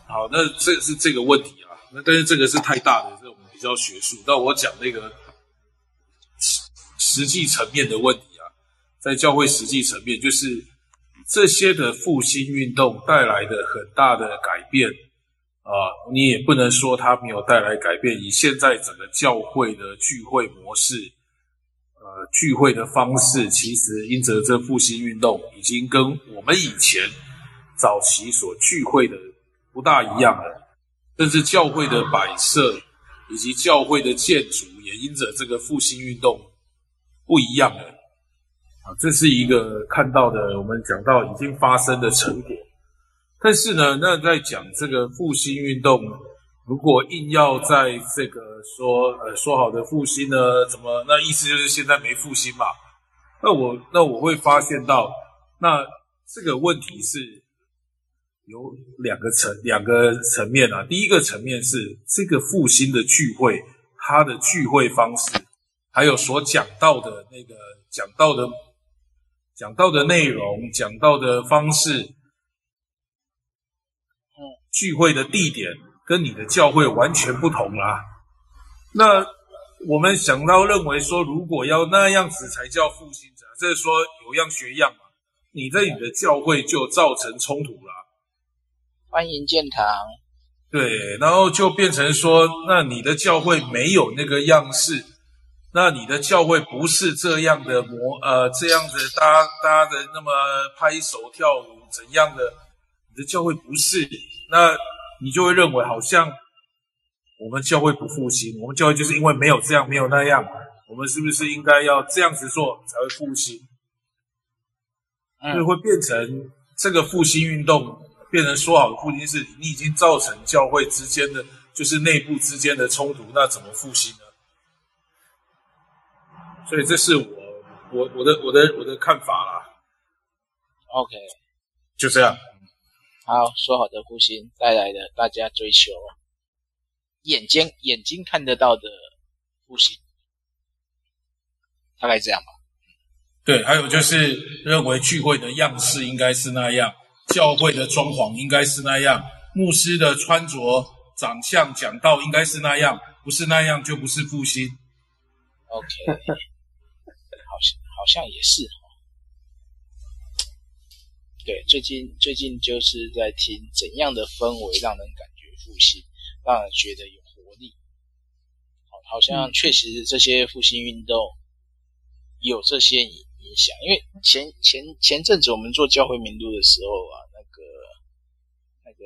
好，那这是这个问题啊。那但是这个是太大的，这我们比较学术。那我讲那个实实际层面的问题啊，在教会实际层面，就是这些的复兴运动带来的很大的改变啊，你也不能说它没有带来改变。以现在整个教会的聚会模式，呃，聚会的方式，其实因着这复兴运动，已经跟我们以前。早期所聚会的不大一样了，甚至教会的摆设以及教会的建筑也因着这个复兴运动不一样了。啊，这是一个看到的，我们讲到已经发生的成果。但是呢，那在讲这个复兴运动，如果硬要在这个说呃说好的复兴呢，怎么那意思就是现在没复兴嘛？那我那我会发现到，那这个问题是。有两个层两个层面啊，第一个层面是这个复兴的聚会，它的聚会方式，还有所讲到的那个讲到的讲到的内容，讲到的方式，嗯，聚会的地点跟你的教会完全不同啦。那我们想到认为说，如果要那样子才叫复兴者，这是说有样学样嘛，你在你的教会就造成冲突了。欢迎建堂，对，然后就变成说，那你的教会没有那个样式，那你的教会不是这样的模，呃，这样子大家大家的那么拍手跳舞怎样的，你的教会不是，那你就会认为好像我们教会不复兴，我们教会就是因为没有这样没有那样，我们是不是应该要这样子做才会复兴？嗯，所以会变成这个复兴运动。变成说好的复兴是你已经造成教会之间的就是内部之间的冲突，那怎么复兴呢？所以这是我我我的我的我的看法啦。OK，就这样。好，说好的复兴带来的大家追求眼睛眼睛看得到的复兴，大概这样吧。对，还有就是认为聚会的样式应该是那样。教会的装潢应该是那样，牧师的穿着、长相、讲道应该是那样，不是那样就不是复兴。OK，好像好像也是。对，最近最近就是在听怎样的氛围让人感觉复兴，让人觉得有活力。好，好像确实这些复兴运动有这些影响，因为前前前阵子我们做教会名录的时候啊，那个那个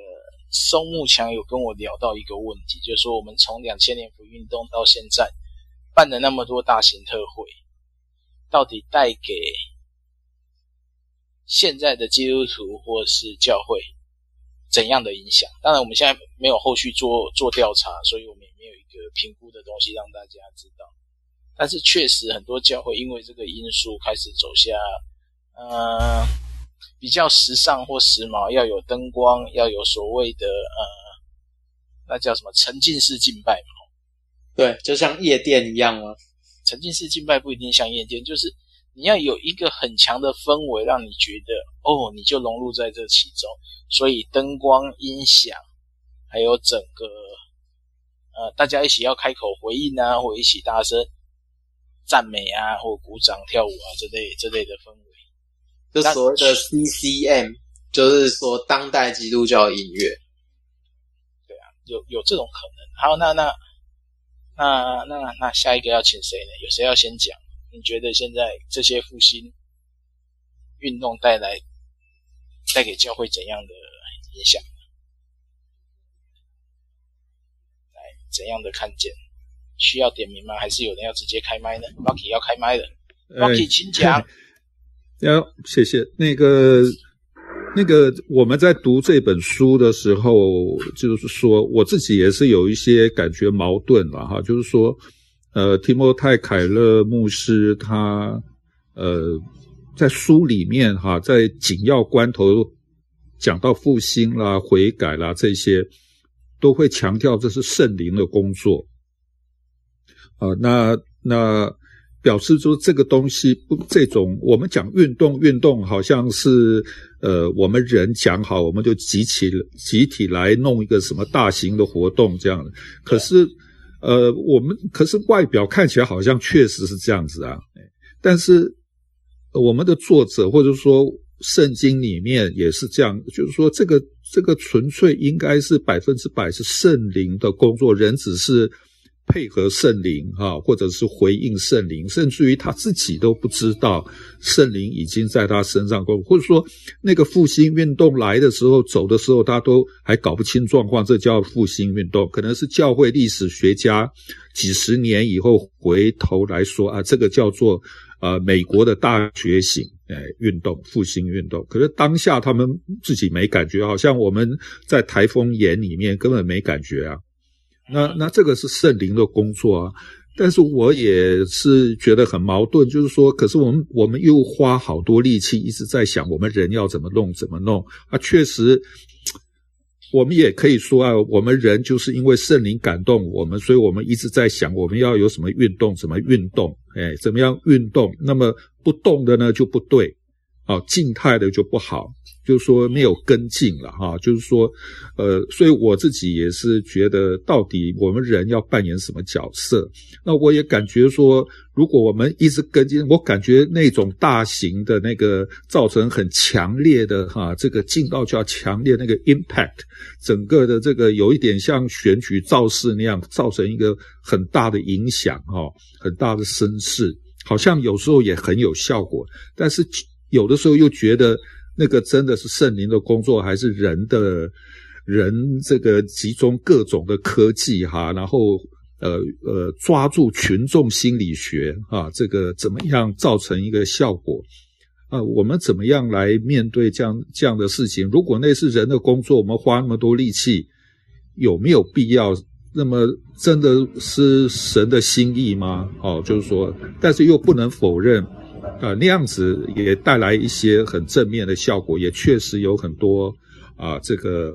松木强有跟我聊到一个问题，就是说我们从两千年福音运动到现在办了那么多大型特会，到底带给现在的基督徒或是教会怎样的影响？当然，我们现在没有后续做做调查，所以我们也没有一个评估的东西让大家知道。但是确实，很多教会因为这个因素开始走下，呃，比较时尚或时髦，要有灯光，要有所谓的呃，那叫什么沉浸式敬拜嘛？对，就像夜店一样吗？沉浸式敬拜不一定像夜店，就是你要有一个很强的氛围，让你觉得哦，你就融入在这其中。所以灯光、音响，还有整个呃，大家一起要开口回应啊，或一起大声。赞美啊，或鼓掌、跳舞啊，这类这类的氛围，就所谓的 CCM，就是说当代基督教音乐。对啊，有有这种可能。好，那那那那那下一个要请谁呢？有谁要先讲？你觉得现在这些复兴运动带来带给教会怎样的影响？来，怎样的看见？需要点名吗？还是有人要直接开麦呢？Rocky 要开麦了，Rocky 请讲。要、哎、谢谢那个那个我们在读这本书的时候，就是说我自己也是有一些感觉矛盾了哈。就是说，呃，提摩太凯勒牧师他呃在书里面哈，在紧要关头讲到复兴啦、悔改啦这些，都会强调这是圣灵的工作。啊，那那表示说这个东西不，这种我们讲运动，运动好像是呃，我们人讲好，我们就集起集体来弄一个什么大型的活动这样的。可是呃，我们可是外表看起来好像确实是这样子啊。但是我们的作者或者说圣经里面也是这样，就是说这个这个纯粹应该是百分之百是圣灵的工作，人只是。配合圣灵哈，或者是回应圣灵，甚至于他自己都不知道圣灵已经在他身上过，或者说那个复兴运动来的时候，走的时候，他都还搞不清状况，这叫复兴运动。可能是教会历史学家几十年以后回头来说啊，这个叫做呃美国的大觉醒哎运动，复兴运动。可是当下他们自己没感觉，好像我们在台风眼里面根本没感觉啊。那那这个是圣灵的工作啊，但是我也是觉得很矛盾，就是说，可是我们我们又花好多力气一直在想，我们人要怎么弄怎么弄啊？确实，我们也可以说啊，我们人就是因为圣灵感动我们，所以我们一直在想，我们要有什么运动，怎么运动，哎，怎么样运动？那么不动的呢就不对，啊，静态的就不好。就是说没有跟进了哈，就是说，呃，所以我自己也是觉得，到底我们人要扮演什么角色？那我也感觉说，如果我们一直跟进，我感觉那种大型的那个造成很强烈的哈，这个进到叫强烈那个 impact，整个的这个有一点像选举造势那样，造成一个很大的影响哈，很大的声势，好像有时候也很有效果，但是有的时候又觉得。那个真的是圣灵的工作，还是人的人这个集中各种的科技哈，然后呃呃抓住群众心理学啊，这个怎么样造成一个效果啊？我们怎么样来面对这样这样的事情？如果那是人的工作，我们花那么多力气，有没有必要？那么真的是神的心意吗？哦，就是说，但是又不能否认。呃，那样子也带来一些很正面的效果，也确实有很多啊、这个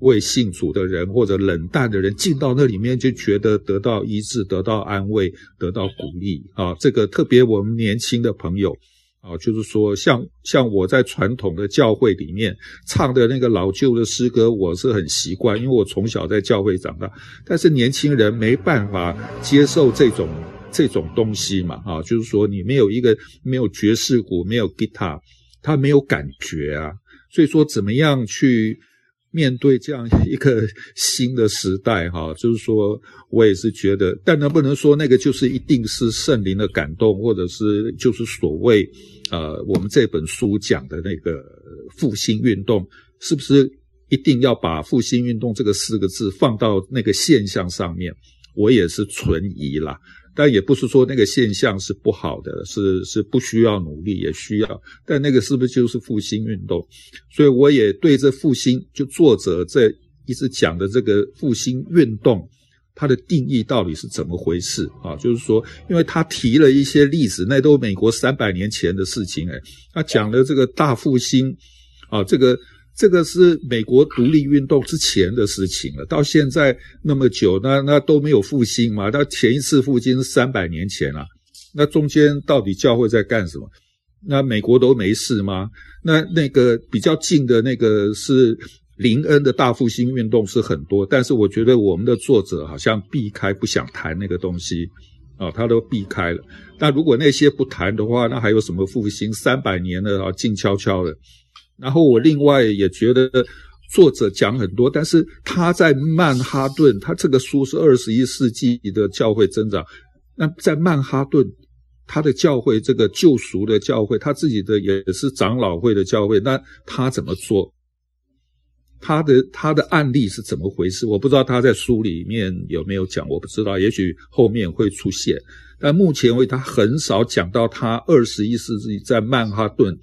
未信主的人或者冷淡的人进到那里面，就觉得得到医治、得到安慰、得到鼓励啊。这个特别我们年轻的朋友啊，就是说像像我在传统的教会里面唱的那个老旧的诗歌，我是很习惯，因为我从小在教会长大。但是年轻人没办法接受这种。这种东西嘛，啊，就是说你没有一个没有爵士鼓，没有吉他，他没有感觉啊。所以说，怎么样去面对这样一个新的时代？哈，就是说我也是觉得，但能不能说那个就是一定是圣灵的感动，或者是就是所谓呃，我们这本书讲的那个复兴运动，是不是一定要把复兴运动这个四个字放到那个现象上面，我也是存疑啦。但也不是说那个现象是不好的，是是不需要努力，也需要。但那个是不是就是复兴运动？所以我也对这复兴，就作者这一直讲的这个复兴运动，它的定义到底是怎么回事啊？就是说，因为他提了一些例子，那都美国三百年前的事情，哎，他讲了这个大复兴啊，这个。这个是美国独立运动之前的事情了，到现在那么久，那那都没有复兴嘛？那前一次复兴是三百年前了，那中间到底教会在干什么？那美国都没事吗？那那个比较近的那个是林恩的大复兴运动是很多，但是我觉得我们的作者好像避开不想谈那个东西啊，他都避开了。那如果那些不谈的话，那还有什么复兴？三百年了啊，静悄悄的。然后我另外也觉得作者讲很多，但是他在曼哈顿，他这个书是二十一世纪的教会增长。那在曼哈顿，他的教会这个救赎的教会，他自己的也是长老会的教会，那他怎么做？他的他的案例是怎么回事？我不知道他在书里面有没有讲，我不知道，也许后面会出现。但目前为止，他很少讲到他二十一世纪在曼哈顿。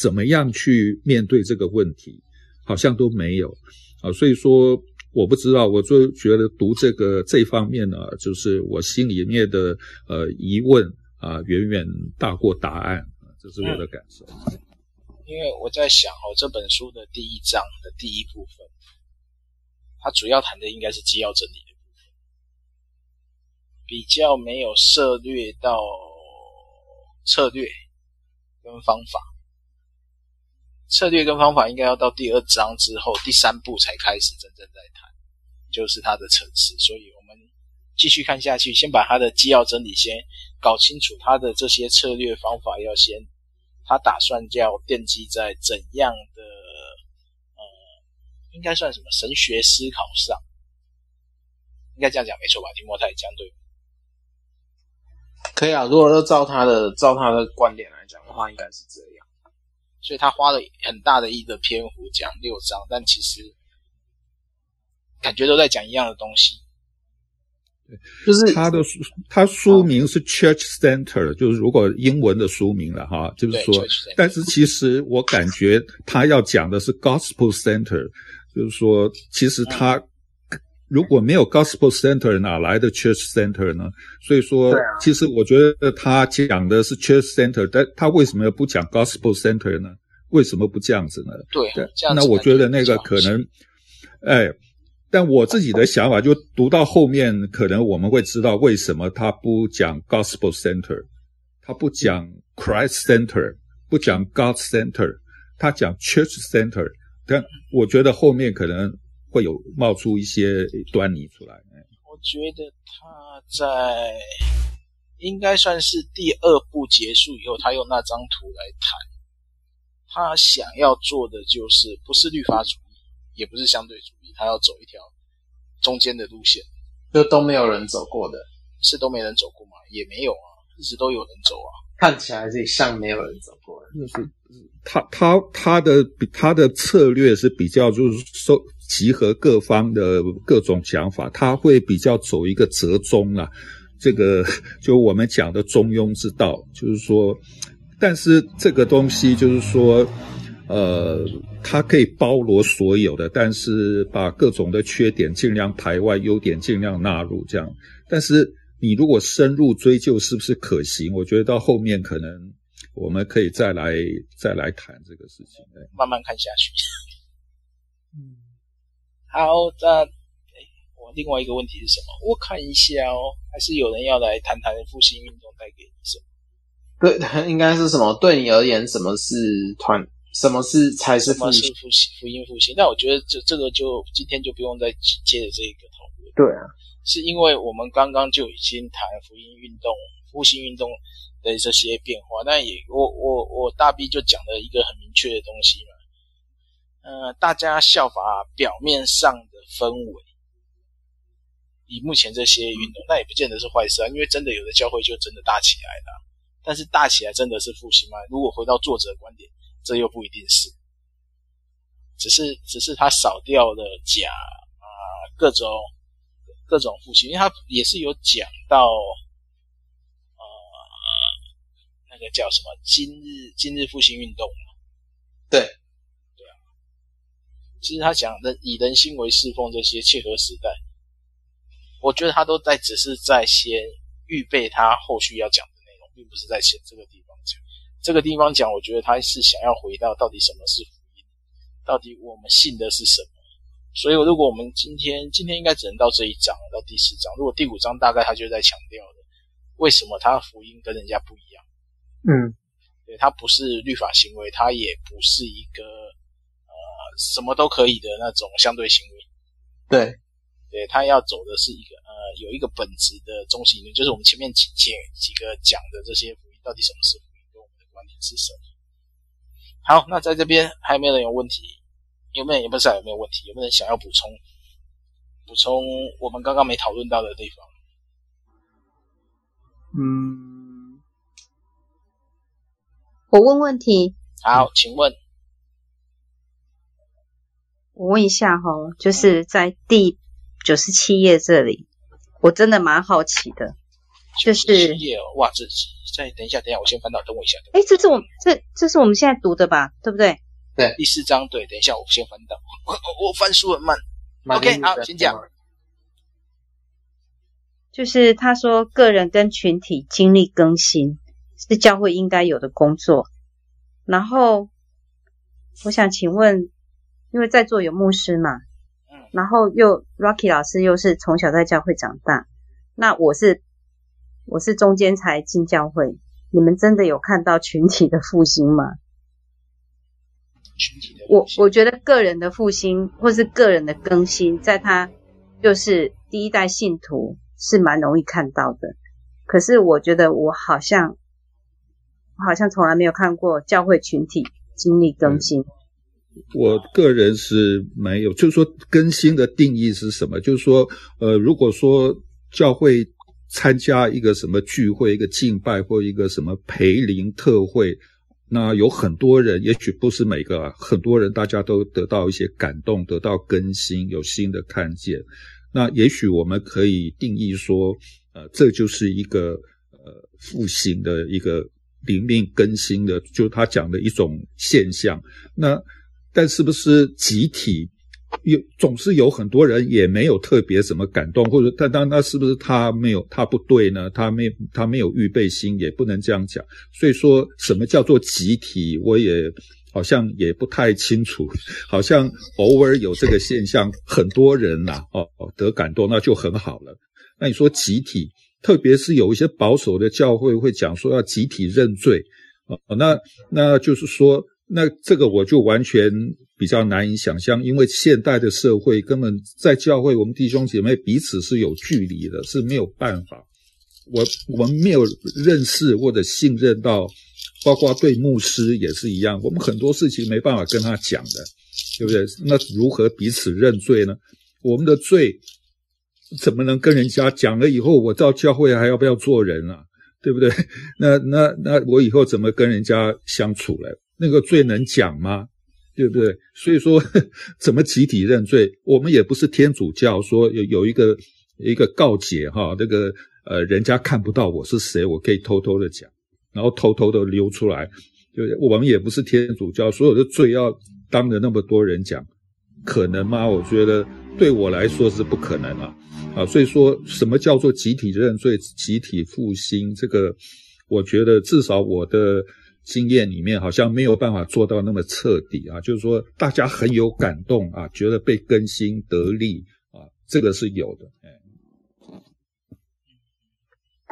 怎么样去面对这个问题，好像都没有啊，所以说我不知道，我就觉得读这个这方面呢，就是我心里面的呃疑问啊，远远大过答案，这是我的感受。因为我在想哦，这本书的第一章的第一部分，它主要谈的应该是纪要整理的部分，比较没有涉猎到策略跟方法。策略跟方法应该要到第二章之后，第三步才开始真正在谈，就是他的层次。所以我们继续看下去，先把他的基要真理先搞清楚，他的这些策略方法要先，他打算要奠基在怎样的呃，应该算什么神学思考上？应该这样讲没错吧？提摩太讲对？可以啊，如果说照他的照他的观点来讲的话，应该是这样。所以他花了很大的一个篇幅讲六章，但其实感觉都在讲一样的东西。就是他的书，他书名是 Church Center，就是如果英文的书名了哈，就是说，但是其实我感觉他要讲的是 Gospel Center，就是说，其实他。如果没有 Gospel Center，哪来的 Church Center 呢？所以说，其实我觉得他讲的是 Church Center，但他为什么不讲 Gospel Center 呢？为什么不这样子呢？对，对，那我觉得那个可能，哎，但我自己的想法就读到后面，可能我们会知道为什么他不讲 Gospel Center，他不讲 Christ Center，不讲 God Center，他讲 Church Center，但我觉得后面可能。会有冒出一些端倪出来。我觉得他在应该算是第二部结束以后，他用那张图来谈，他想要做的就是不是律法主义，也不是相对主义，他要走一条中间的路线，就都没有人走过的，是都没人走过吗？也没有啊，一直都有人走啊，看起来是像没有人走过的，就是他他他的他的策略是比较就是说。集合各方的各种想法，他会比较走一个折中啊，这个 就我们讲的中庸之道，就是说，但是这个东西就是说，呃，它可以包罗所有的，但是把各种的缺点尽量排外，优点尽量纳入这样。但是你如果深入追究是不是可行，我觉得到后面可能我们可以再来再来谈这个事情，慢慢看下去。嗯。好，那我另外一个问题是什么？我看一下哦，还是有人要来谈谈复兴运动带给你什么？对，应该是什么？对你而言，什么是团？什么是才是复兴？复兴福音复兴？那我觉得这这个就今天就不用再接着这个讨论。对啊，是因为我们刚刚就已经谈福音运动、复兴运动的这些变化，但也我我我大 B 就讲了一个很明确的东西嘛。呃，大家效法表面上的氛围，以目前这些运动，那也不见得是坏事啊。因为真的有的教会就真的大起来了，但是大起来真的是复兴吗？如果回到作者的观点，这又不一定是。只是只是他少掉了假啊、各种各种复兴，因为他也是有讲到呃那个叫什么今日今日复兴运动嘛，对，其实他讲的以人心为侍奉这些切合时代，我觉得他都在只是在先预备他后续要讲的内容，并不是在先这个地方讲。这个地方讲，我觉得他是想要回到到底什么是福音。到底我们信的是什么？所以，如果我们今天今天应该只能到这一章，到第四章。如果第五章大概他就在强调了为什么他的福音跟人家不一样。嗯，对，他不是律法行为，他也不是一个呃什么都可以的那种相对行为。对，对，他要走的是一个呃有一个本质的中心论，就是我们前面几几几个讲的这些福音，到底什么是福音，跟我们的观点是什么？好，那在这边还有没有人有问题？有没有人也不知道有没有问题？有没有人想要补充？补充我们刚刚没讨论到的地方？嗯，我问问题。好，请问。我问一下哈，就是在第九十七页这里，我真的蛮好奇的，就是97页哦，哇，这再等一下，等一下，我先翻到，等我一下。哎，这是我这这是我们现在读的吧？对不对？对，第四章对，等一下我先翻到，我 我翻书很慢。OK，好，请讲。就是他说，个人跟群体经历更新是教会应该有的工作。然后，我想请问，因为在座有牧师嘛，嗯，然后又 Rocky 老师又是从小在教会长大，那我是我是中间才进教会，你们真的有看到群体的复兴吗？我我觉得个人的复兴或是个人的更新，在他就是第一代信徒是蛮容易看到的。可是我觉得我好像我好像从来没有看过教会群体经历更新。我个人是没有，就是说更新的定义是什么？就是说，呃，如果说教会参加一个什么聚会、一个敬拜或一个什么培灵特会。那有很多人，也许不是每个，很多人大家都得到一些感动，得到更新，有新的看见。那也许我们可以定义说，呃，这就是一个呃复兴的一个灵命更新的，就是他讲的一种现象。那但是不是集体？有总是有很多人也没有特别什么感动，或者他当那是不是他没有他不对呢？他没他没有预备心，也不能这样讲。所以说什么叫做集体，我也好像也不太清楚。好像偶尔有这个现象，很多人呐、哦哦得感动，那就很好了。那你说集体，特别是有一些保守的教会会讲说要集体认罪哦，那那就是说，那这个我就完全。比较难以想象，因为现代的社会根本在教会，我们弟兄姐妹彼此是有距离的，是没有办法。我我们没有认识或者信任到，包括对牧师也是一样，我们很多事情没办法跟他讲的，对不对？那如何彼此认罪呢？我们的罪怎么能跟人家讲了以后，我到教会还要不要做人啊？对不对？那那那我以后怎么跟人家相处嘞？那个罪能讲吗？对不对？所以说，怎么集体认罪？我们也不是天主教，说有有一个一个告解哈，那个呃，人家看不到我是谁，我可以偷偷的讲，然后偷偷的溜出来。就我们也不是天主教，所有的罪要当着那么多人讲，可能吗？我觉得对我来说是不可能啊。啊，所以说什么叫做集体认罪、集体复兴？这个，我觉得至少我的。经验里面好像没有办法做到那么彻底啊，就是说大家很有感动啊，觉得被更新得力啊，这个是有的。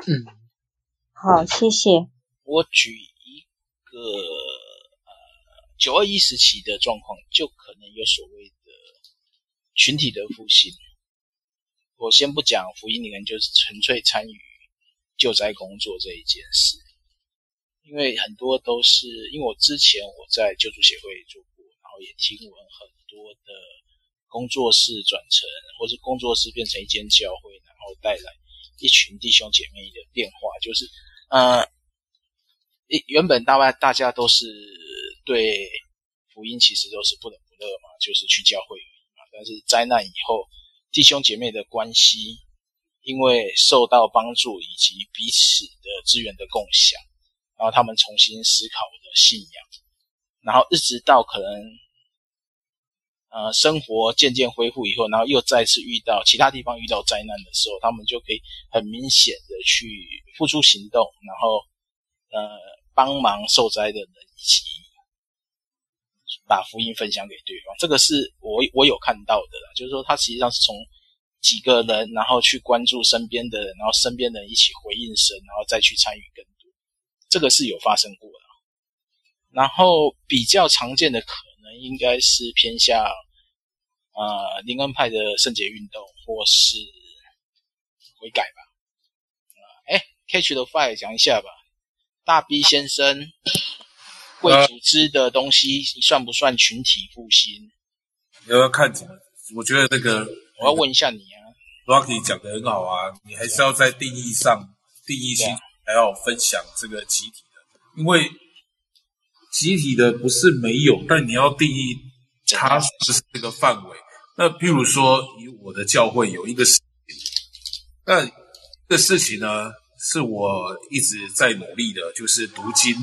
嗯，好，谢谢。我举一个呃九二一时期的状况，就可能有所谓的群体的复兴。我先不讲福音里面，就是纯粹参与救灾工作这一件事。因为很多都是因为我之前我在救助协会做过，然后也听闻很多的工作室转成，或是工作室变成一间教会，然后带来一群弟兄姐妹的变化，就是呃，一原本大概大家都是对福音其实都是不冷不热嘛，就是去教会而已嘛。但是灾难以后，弟兄姐妹的关系，因为受到帮助以及彼此的资源的共享，然后他们重新思考的信仰，然后一直到可能。呃，生活渐渐恢复以后，然后又再次遇到其他地方遇到灾难的时候，他们就可以很明显的去付出行动，然后呃帮忙受灾的人一起把福音分享给对方。这个是我我有看到的啦，就是说他实际上是从几个人，然后去关注身边的人，然后身边的人一起回应神，然后再去参与更多。这个是有发生过的。然后比较常见的可能应该是偏向呃灵恩派的圣洁运动，或是悔改吧。呃，诶 Catch the Fire 讲一下吧。大 B 先生，贵组织的东西，你算不算群体复兴？你要看怎么？我觉得这个我要问一下你啊。Rocky 讲的很好啊，你还是要在定义上定义性，还要分享这个集体的，因为。集体的不是没有，但你要定义它是这个范围。那譬如说，以我的教会有一个事情，那这个事情呢，是我一直在努力的，就是读经。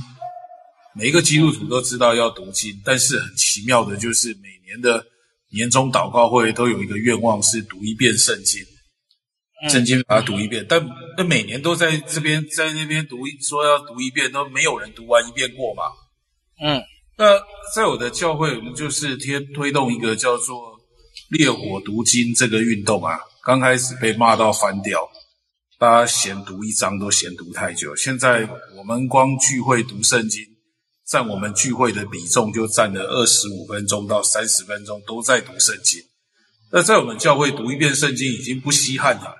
每一个基督徒都知道要读经，但是很奇妙的就是，每年的年终祷告会都有一个愿望是读一遍圣经，圣经把它读一遍。但那每年都在这边在那边读，说要读一遍，都没有人读完一遍过嘛。嗯，那在我的教会，我们就是推推动一个叫做“烈火读经”这个运动啊。刚开始被骂到翻掉，大家嫌读一章都嫌读太久。现在我们光聚会读圣经，占我们聚会的比重就占了二十五分钟到三十分钟都在读圣经。那在我们教会读一遍圣经已经不稀罕了，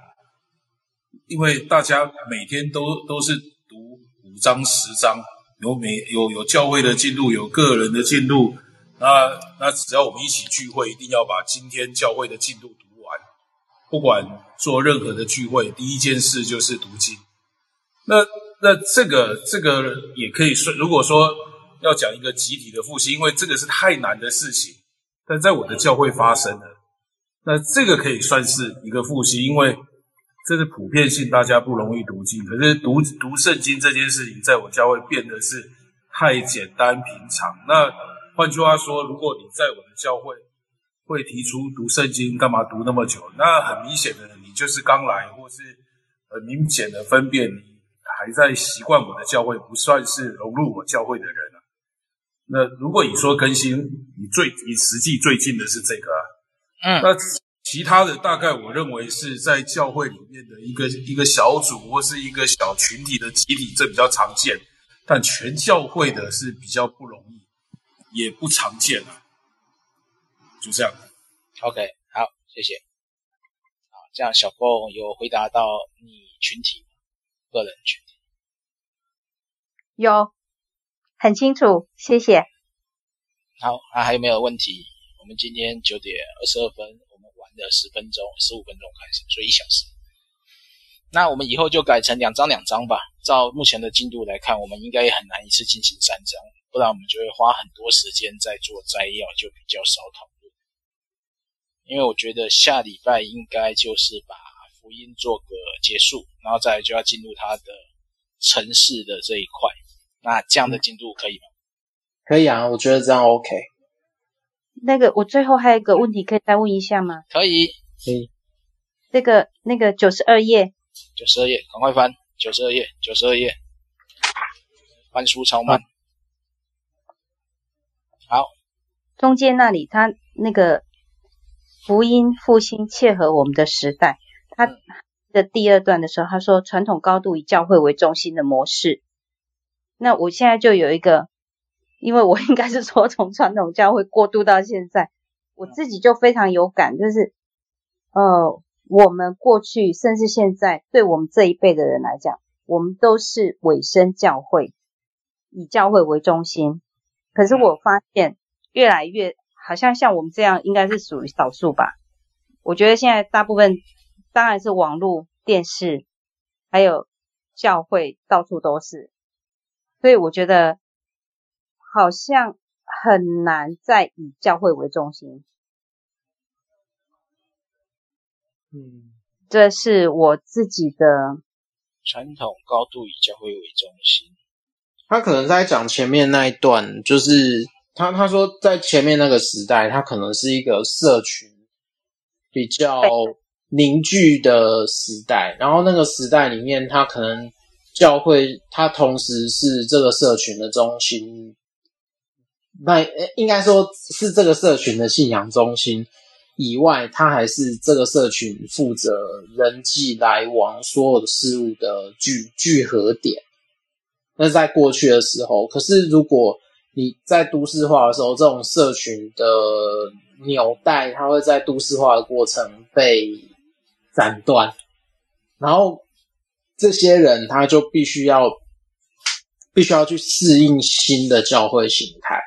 因为大家每天都都是读五章十章。有每有有教会的进度，有个人的进度，那那只要我们一起聚会，一定要把今天教会的进度读完。不管做任何的聚会，第一件事就是读经。那那这个这个也可以说，如果说要讲一个集体的复兴，因为这个是太难的事情，但在我的教会发生了，那这个可以算是一个复兴，因为。这是普遍性，大家不容易读经。可是读读圣经这件事情，在我教会变得是太简单平常。那换句话说，如果你在我的教会会提出读圣经，干嘛读那么久？那很明显的，你就是刚来，或是很明显的分辨，你还在习惯我的教会，不算是融入我教会的人。那如果你说更新，你最你实际最近的是这个啊，嗯，那。其他的大概我认为是在教会里面的一个一个小组或是一个小群体的集体，这比较常见。但全教会的是比较不容易，也不常见啊。就这样。OK，好，谢谢。好，这样小凤有回答到你群体个人群体。有，很清楚，谢谢。好，那还有没有问题？我们今天九点二十二分。我们玩的十分钟、十五分钟开始，所以一小时。那我们以后就改成两张两张吧。照目前的进度来看，我们应该也很难一次进行三张，不然我们就会花很多时间在做摘要，就比较少讨论。因为我觉得下礼拜应该就是把福音做个结束，然后再来就要进入它的城市的这一块。那这样的进度可以吗？可以啊，我觉得这样 OK。那个，我最后还有一个问题，可以再问一下吗？可以，可以。这个那个九十二页，九十二页，赶快翻九十二页，九十二页，翻书超慢。好，好中间那里，他那个福音复兴切合我们的时代。他的第二段的时候，他说传统高度以教会为中心的模式。那我现在就有一个。因为我应该是说，从传统教会过渡到现在，我自己就非常有感，就是，呃，我们过去甚至现在，对我们这一辈的人来讲，我们都是委身教会，以教会为中心。可是我发现，越来越好像像我们这样，应该是属于少数吧。我觉得现在大部分当然是网络、电视，还有教会到处都是，所以我觉得。好像很难再以教会为中心。嗯，这是我自己的传统高度以教会为中心。他可能在讲前面那一段，就是他他说在前面那个时代，他可能是一个社群比较凝聚的时代，然后那个时代里面，他可能教会它同时是这个社群的中心，那应该说是这个社群的信仰中心以外，它还是这个社群负责人际来往所有的事物的聚聚合点。那在过去的时候，可是如果你在都市化的时候，这种社群的纽带，它会在都市化的过程被斩断，然后这些人他就必须要必须要去适应新的教会形态。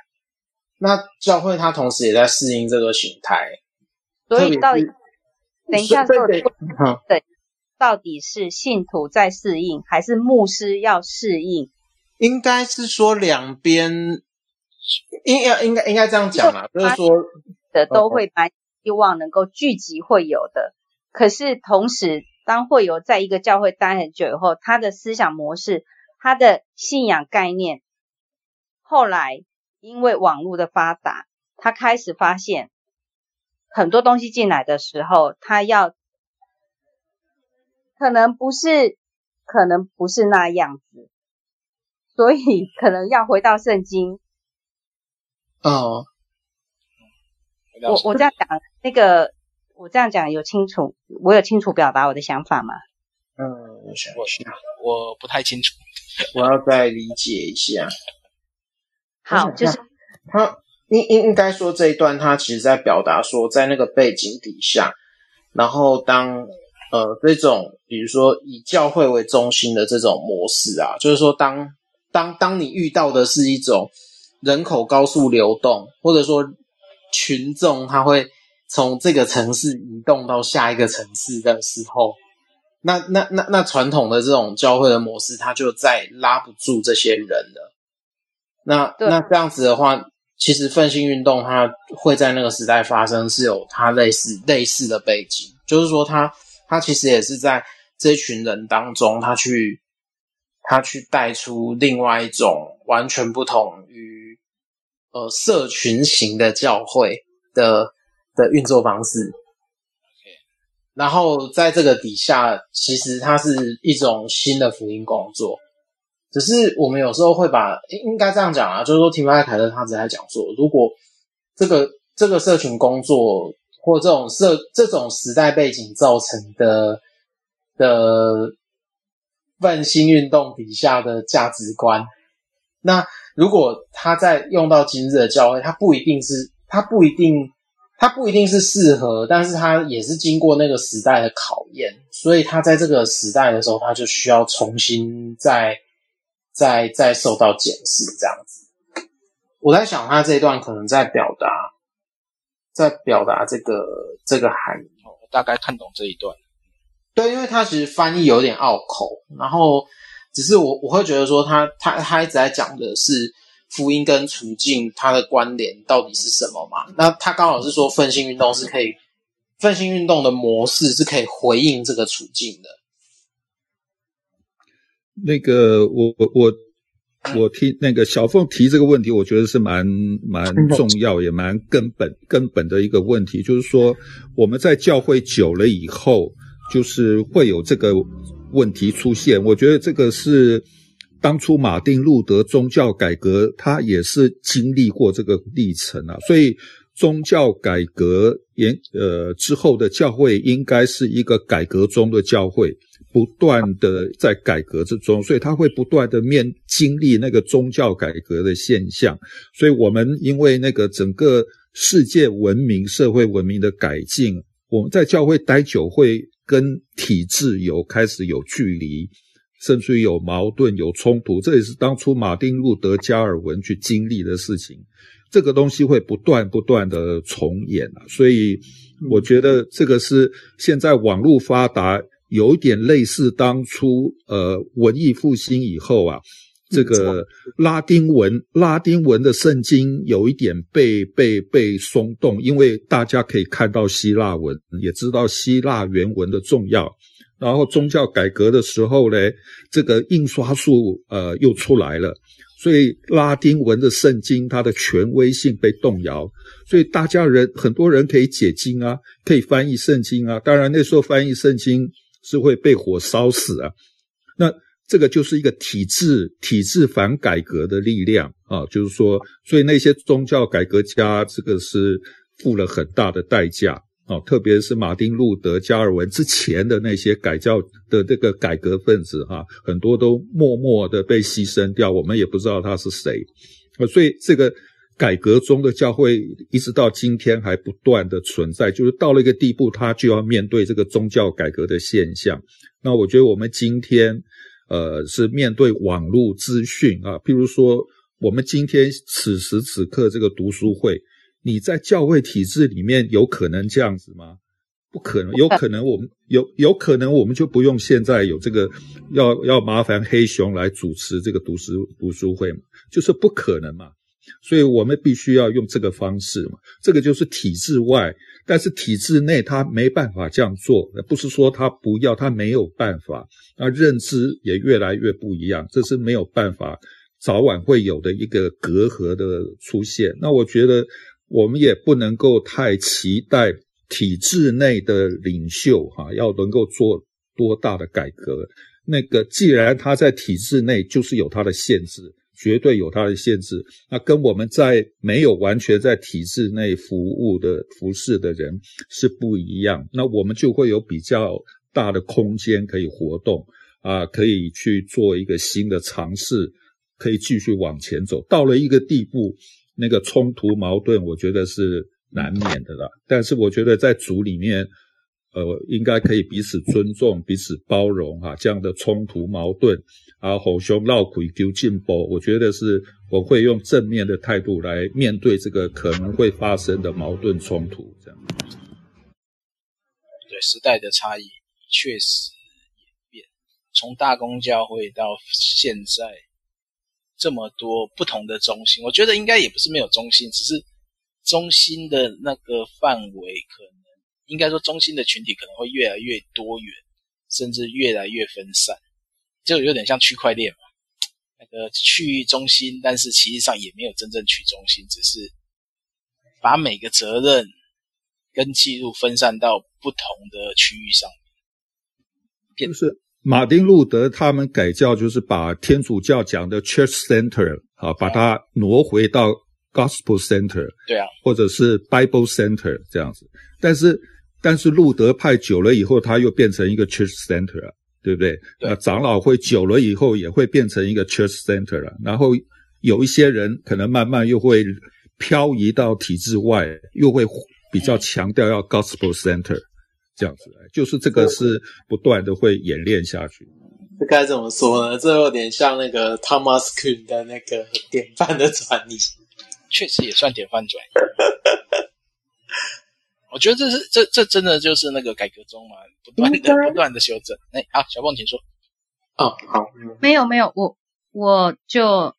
那教会它同时也在适应这个形态，所以到底等一下说的对，到底是信徒在适应，还是牧师要适应？应该是说两边，应要应该应该这样讲啦，就是说的都会蛮希望能够聚集会有的，可是同时当会友在一个教会待很久以后，他的思想模式、他的信仰概念，后来因为网络的发达，他开始发现很多东西进来的时候，他要可能不是，可能不是那样子。所以可能要回到圣经。哦，我我这样讲，那个我这样讲有清楚，我有清楚表达我的想法吗？嗯，我想一下，我不太清楚，我要再理解一下。好，就是他应应应该说这一段，他其实在表达说，在那个背景底下，然后当呃这种比如说以教会为中心的这种模式啊，就是说当。当当你遇到的是一种人口高速流动，或者说群众他会从这个城市移动到下一个城市的时候，那那那那传统的这种教会的模式，它就再拉不住这些人了。那那这样子的话，其实奋兴运动它会在那个时代发生，是有它类似类似的背景，就是说它它其实也是在这群人当中，他去。他去带出另外一种完全不同于呃社群型的教会的的运作方式。然后在这个底下，其实它是一种新的福音工作。只是我们有时候会把应该这样讲啊，就是说提摩太凯勒他只在讲说，如果这个这个社群工作或这种社这种时代背景造成的的。奋兴运动底下的价值观，那如果他在用到今日的教会，他不一定是，他不一定，他不一定是适合，但是他也是经过那个时代的考验，所以他在这个时代的时候，他就需要重新再、再、再受到检视，这样子。我在想，他这一段可能在表达，在表达这个这个含义。我大概看懂这一段。对，因为他其实翻译有点拗口，然后只是我我会觉得说他他他一直在讲的是福音跟处境它的关联到底是什么嘛？那他刚好是说奋兴运动是可以，奋兴运动的模式是可以回应这个处境的。那个我我我我听那个小凤提这个问题，我觉得是蛮蛮重要也蛮根本根本的一个问题，就是说我们在教会久了以后。就是会有这个问题出现，我觉得这个是当初马丁路德宗教改革，他也是经历过这个历程啊。所以宗教改革延呃之后的教会应该是一个改革中的教会，不断的在改革之中，所以他会不断的面经历那个宗教改革的现象。所以我们因为那个整个世界文明、社会文明的改进，我们在教会待久会。跟体制有开始有距离，甚至于有矛盾、有冲突，这也是当初马丁路德加尔文去经历的事情。这个东西会不断不断的重演啊，所以我觉得这个是现在网络发达，有一点类似当初呃文艺复兴以后啊，这个拉丁文，拉丁文的圣经有一点被被被松动，因为大家可以看到希腊文，也知道希腊原文的重要。然后宗教改革的时候呢，这个印刷术呃又出来了，所以拉丁文的圣经它的权威性被动摇，所以大家人很多人可以解经啊，可以翻译圣经啊。当然那时候翻译圣经是会被火烧死啊。那这个就是一个体制体制反改革的力量啊，就是说，所以那些宗教改革家这个是付了很大的代价。哦，特别是马丁路德、加尔文之前的那些改教的这个改革分子哈，很多都默默的被牺牲掉，我们也不知道他是谁。所以这个改革中的教会一直到今天还不断的存在，就是到了一个地步，他就要面对这个宗教改革的现象。那我觉得我们今天呃是面对网络资讯啊，譬如说我们今天此时此刻这个读书会。你在教会体制里面有可能这样子吗？不可能，有可能我们有有可能我们就不用现在有这个要要麻烦黑熊来主持这个读书读书会嘛，就是不可能嘛。所以我们必须要用这个方式嘛。这个就是体制外，但是体制内他没办法这样做，不是说他不要，他没有办法。那认知也越来越不一样，这是没有办法，早晚会有的一个隔阂的出现。那我觉得。我们也不能够太期待体制内的领袖哈，要能够做多大的改革。那个既然他在体制内，就是有他的限制，绝对有他的限制。那跟我们在没有完全在体制内服务的服侍的人是不一样。那我们就会有比较大的空间可以活动啊，可以去做一个新的尝试，可以继续往前走。到了一个地步。那个冲突矛盾，我觉得是难免的啦。但是我觉得在组里面，呃，应该可以彼此尊重、彼此包容哈。这样的冲突矛盾啊，吼熊闹鬼丢进波，我觉得是我会用正面的态度来面对这个可能会发生的矛盾冲突。这样，对时代的差异确实演变，从大公教会到现在。这么多不同的中心，我觉得应该也不是没有中心，只是中心的那个范围可能应该说中心的群体可能会越来越多元，甚至越来越分散，就有点像区块链嘛，那个去中心，但是其实上也没有真正去中心，只是把每个责任跟记录分散到不同的区域上面，就是。马丁路德他们改教，就是把天主教讲的 Church Center 啊，把它挪回到 Gospel Center，对啊，或者是 Bible Center 这样子。但是，但是路德派久了以后，他又变成一个 Church Center 了，对不对？对。那长老会久了以后，也会变成一个 Church Center 了。然后有一些人可能慢慢又会漂移到体制外，又会比较强调要 Gospel Center。这样子，就是这个是不断的会演练下去。这该怎么说呢？这有点像那个 Thomas Kuhn 的那个典范的转移，确实也算典范转移。我觉得这是这这真的就是那个改革中嘛，不断的不断的修正。哎，好，小凤请说。哦，好，没有没有，我我就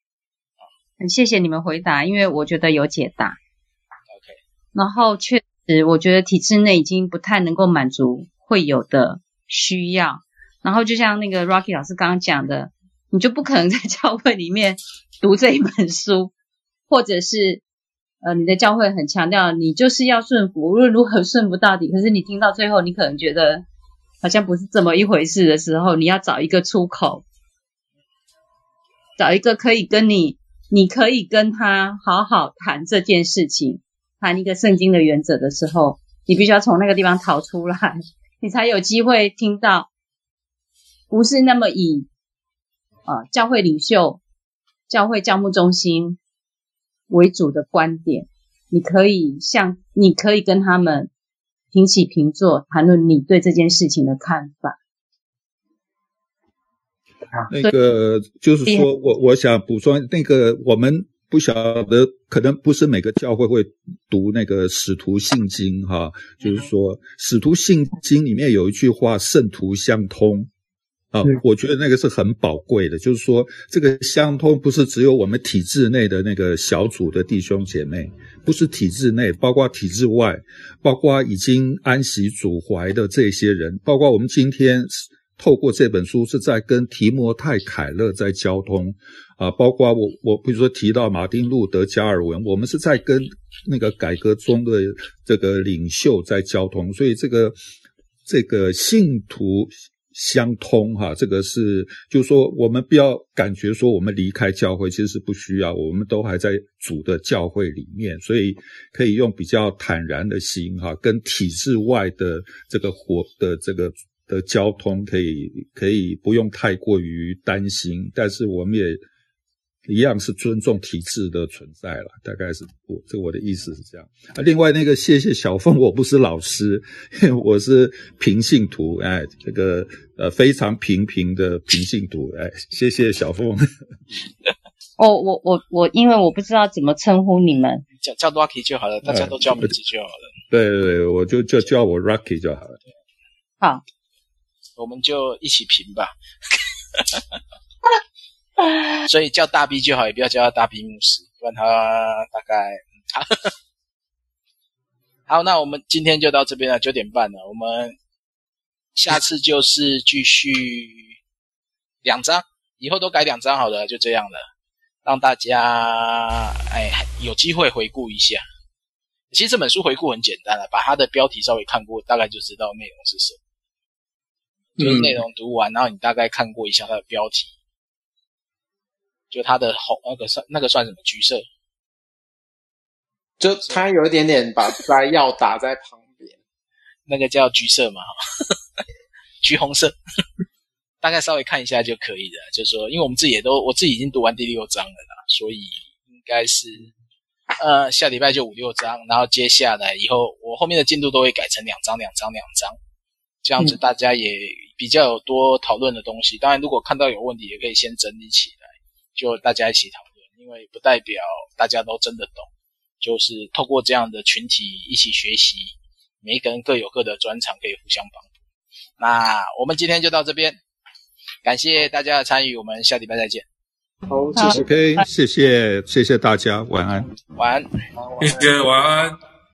很谢谢你们回答，因为我觉得有解答。OK，然后确。我觉得体制内已经不太能够满足会有的需要，然后就像那个 Rocky 老师刚刚讲的，你就不可能在 教会里面读这一本书，或者是呃你的教会很强调你就是要顺服，无论如何顺不到底。可是你听到最后，你可能觉得好像不是这么一回事的时候，你要找一个出口，找一个可以跟你，你可以跟他好好谈这件事情。谈一个圣经的原则的时候，你必须要从那个地方逃出来，你才有机会听到，不是那么以啊教会领袖、教会教牧中心为主的观点。你可以像，你可以跟他们平起平坐，谈论你对这件事情的看法。那个就是说我我想补充那个我们。不晓得，可能不是每个教会会读那个《使徒信经》哈，就是说《使徒信经》里面有一句话“圣徒相通”，啊，我觉得那个是很宝贵的，就是说这个相通不是只有我们体制内的那个小组的弟兄姐妹，不是体制内，包括体制外，包括已经安息主怀的这些人，包括我们今天透过这本书是在跟提摩太凯勒在交通啊，包括我我比如说提到马丁路德加尔文，我们是在跟那个改革中的这个领袖在交通，所以这个这个信徒。相通哈，这个是，就是说，我们不要感觉说我们离开教会，其实是不需要，我们都还在主的教会里面，所以可以用比较坦然的心哈，跟体制外的这个活的这个的交通，可以可以不用太过于担心，但是我们也。一样是尊重体制的存在了，大概是我这我的意思是这样。啊，另外那个谢谢小凤，我不是老师，我是平信徒，哎，这个呃非常平平的平信徒，哎，谢谢小凤。哦，我我我，因为我不知道怎么称呼你们，叫叫 Rocky 就好了，大家都叫名字就好了。对对对，我就就叫我 Rocky 就好了。好，我们就一起平吧。所以叫大 B 就好，也不要叫他大 B 牧师，不然他大概好。好，那我们今天就到这边了，九点半了。我们下次就是继续两张，以后都改两张好了，就这样了，让大家哎有机会回顾一下。其实这本书回顾很简单了，把它的标题稍微看过，大概就知道内容是什么。就是内容读完，然后你大概看过一下它的标题。就它的红那个算那个算什么橘色？就它有一点点把摘要打在旁边，那个叫橘色嘛，橘红色，大概稍微看一下就可以了。就是说，因为我们自己也都我自己已经读完第六章了啦，所以应该是呃下礼拜就五六章，然后接下来以后我后面的进度都会改成两章两章两章，这样子大家也比较有多讨论的东西。当然，如果看到有问题，也可以先整理起来。就大家一起讨论，因为不代表大家都真的懂，就是透过这样的群体一起学习，每一个人各有各的专长，可以互相帮助。那我们今天就到这边，感谢大家的参与，我们下礼拜再见。好，谢谢。OK，谢谢谢谢大家，晚安。晚安，谢谢，晚安。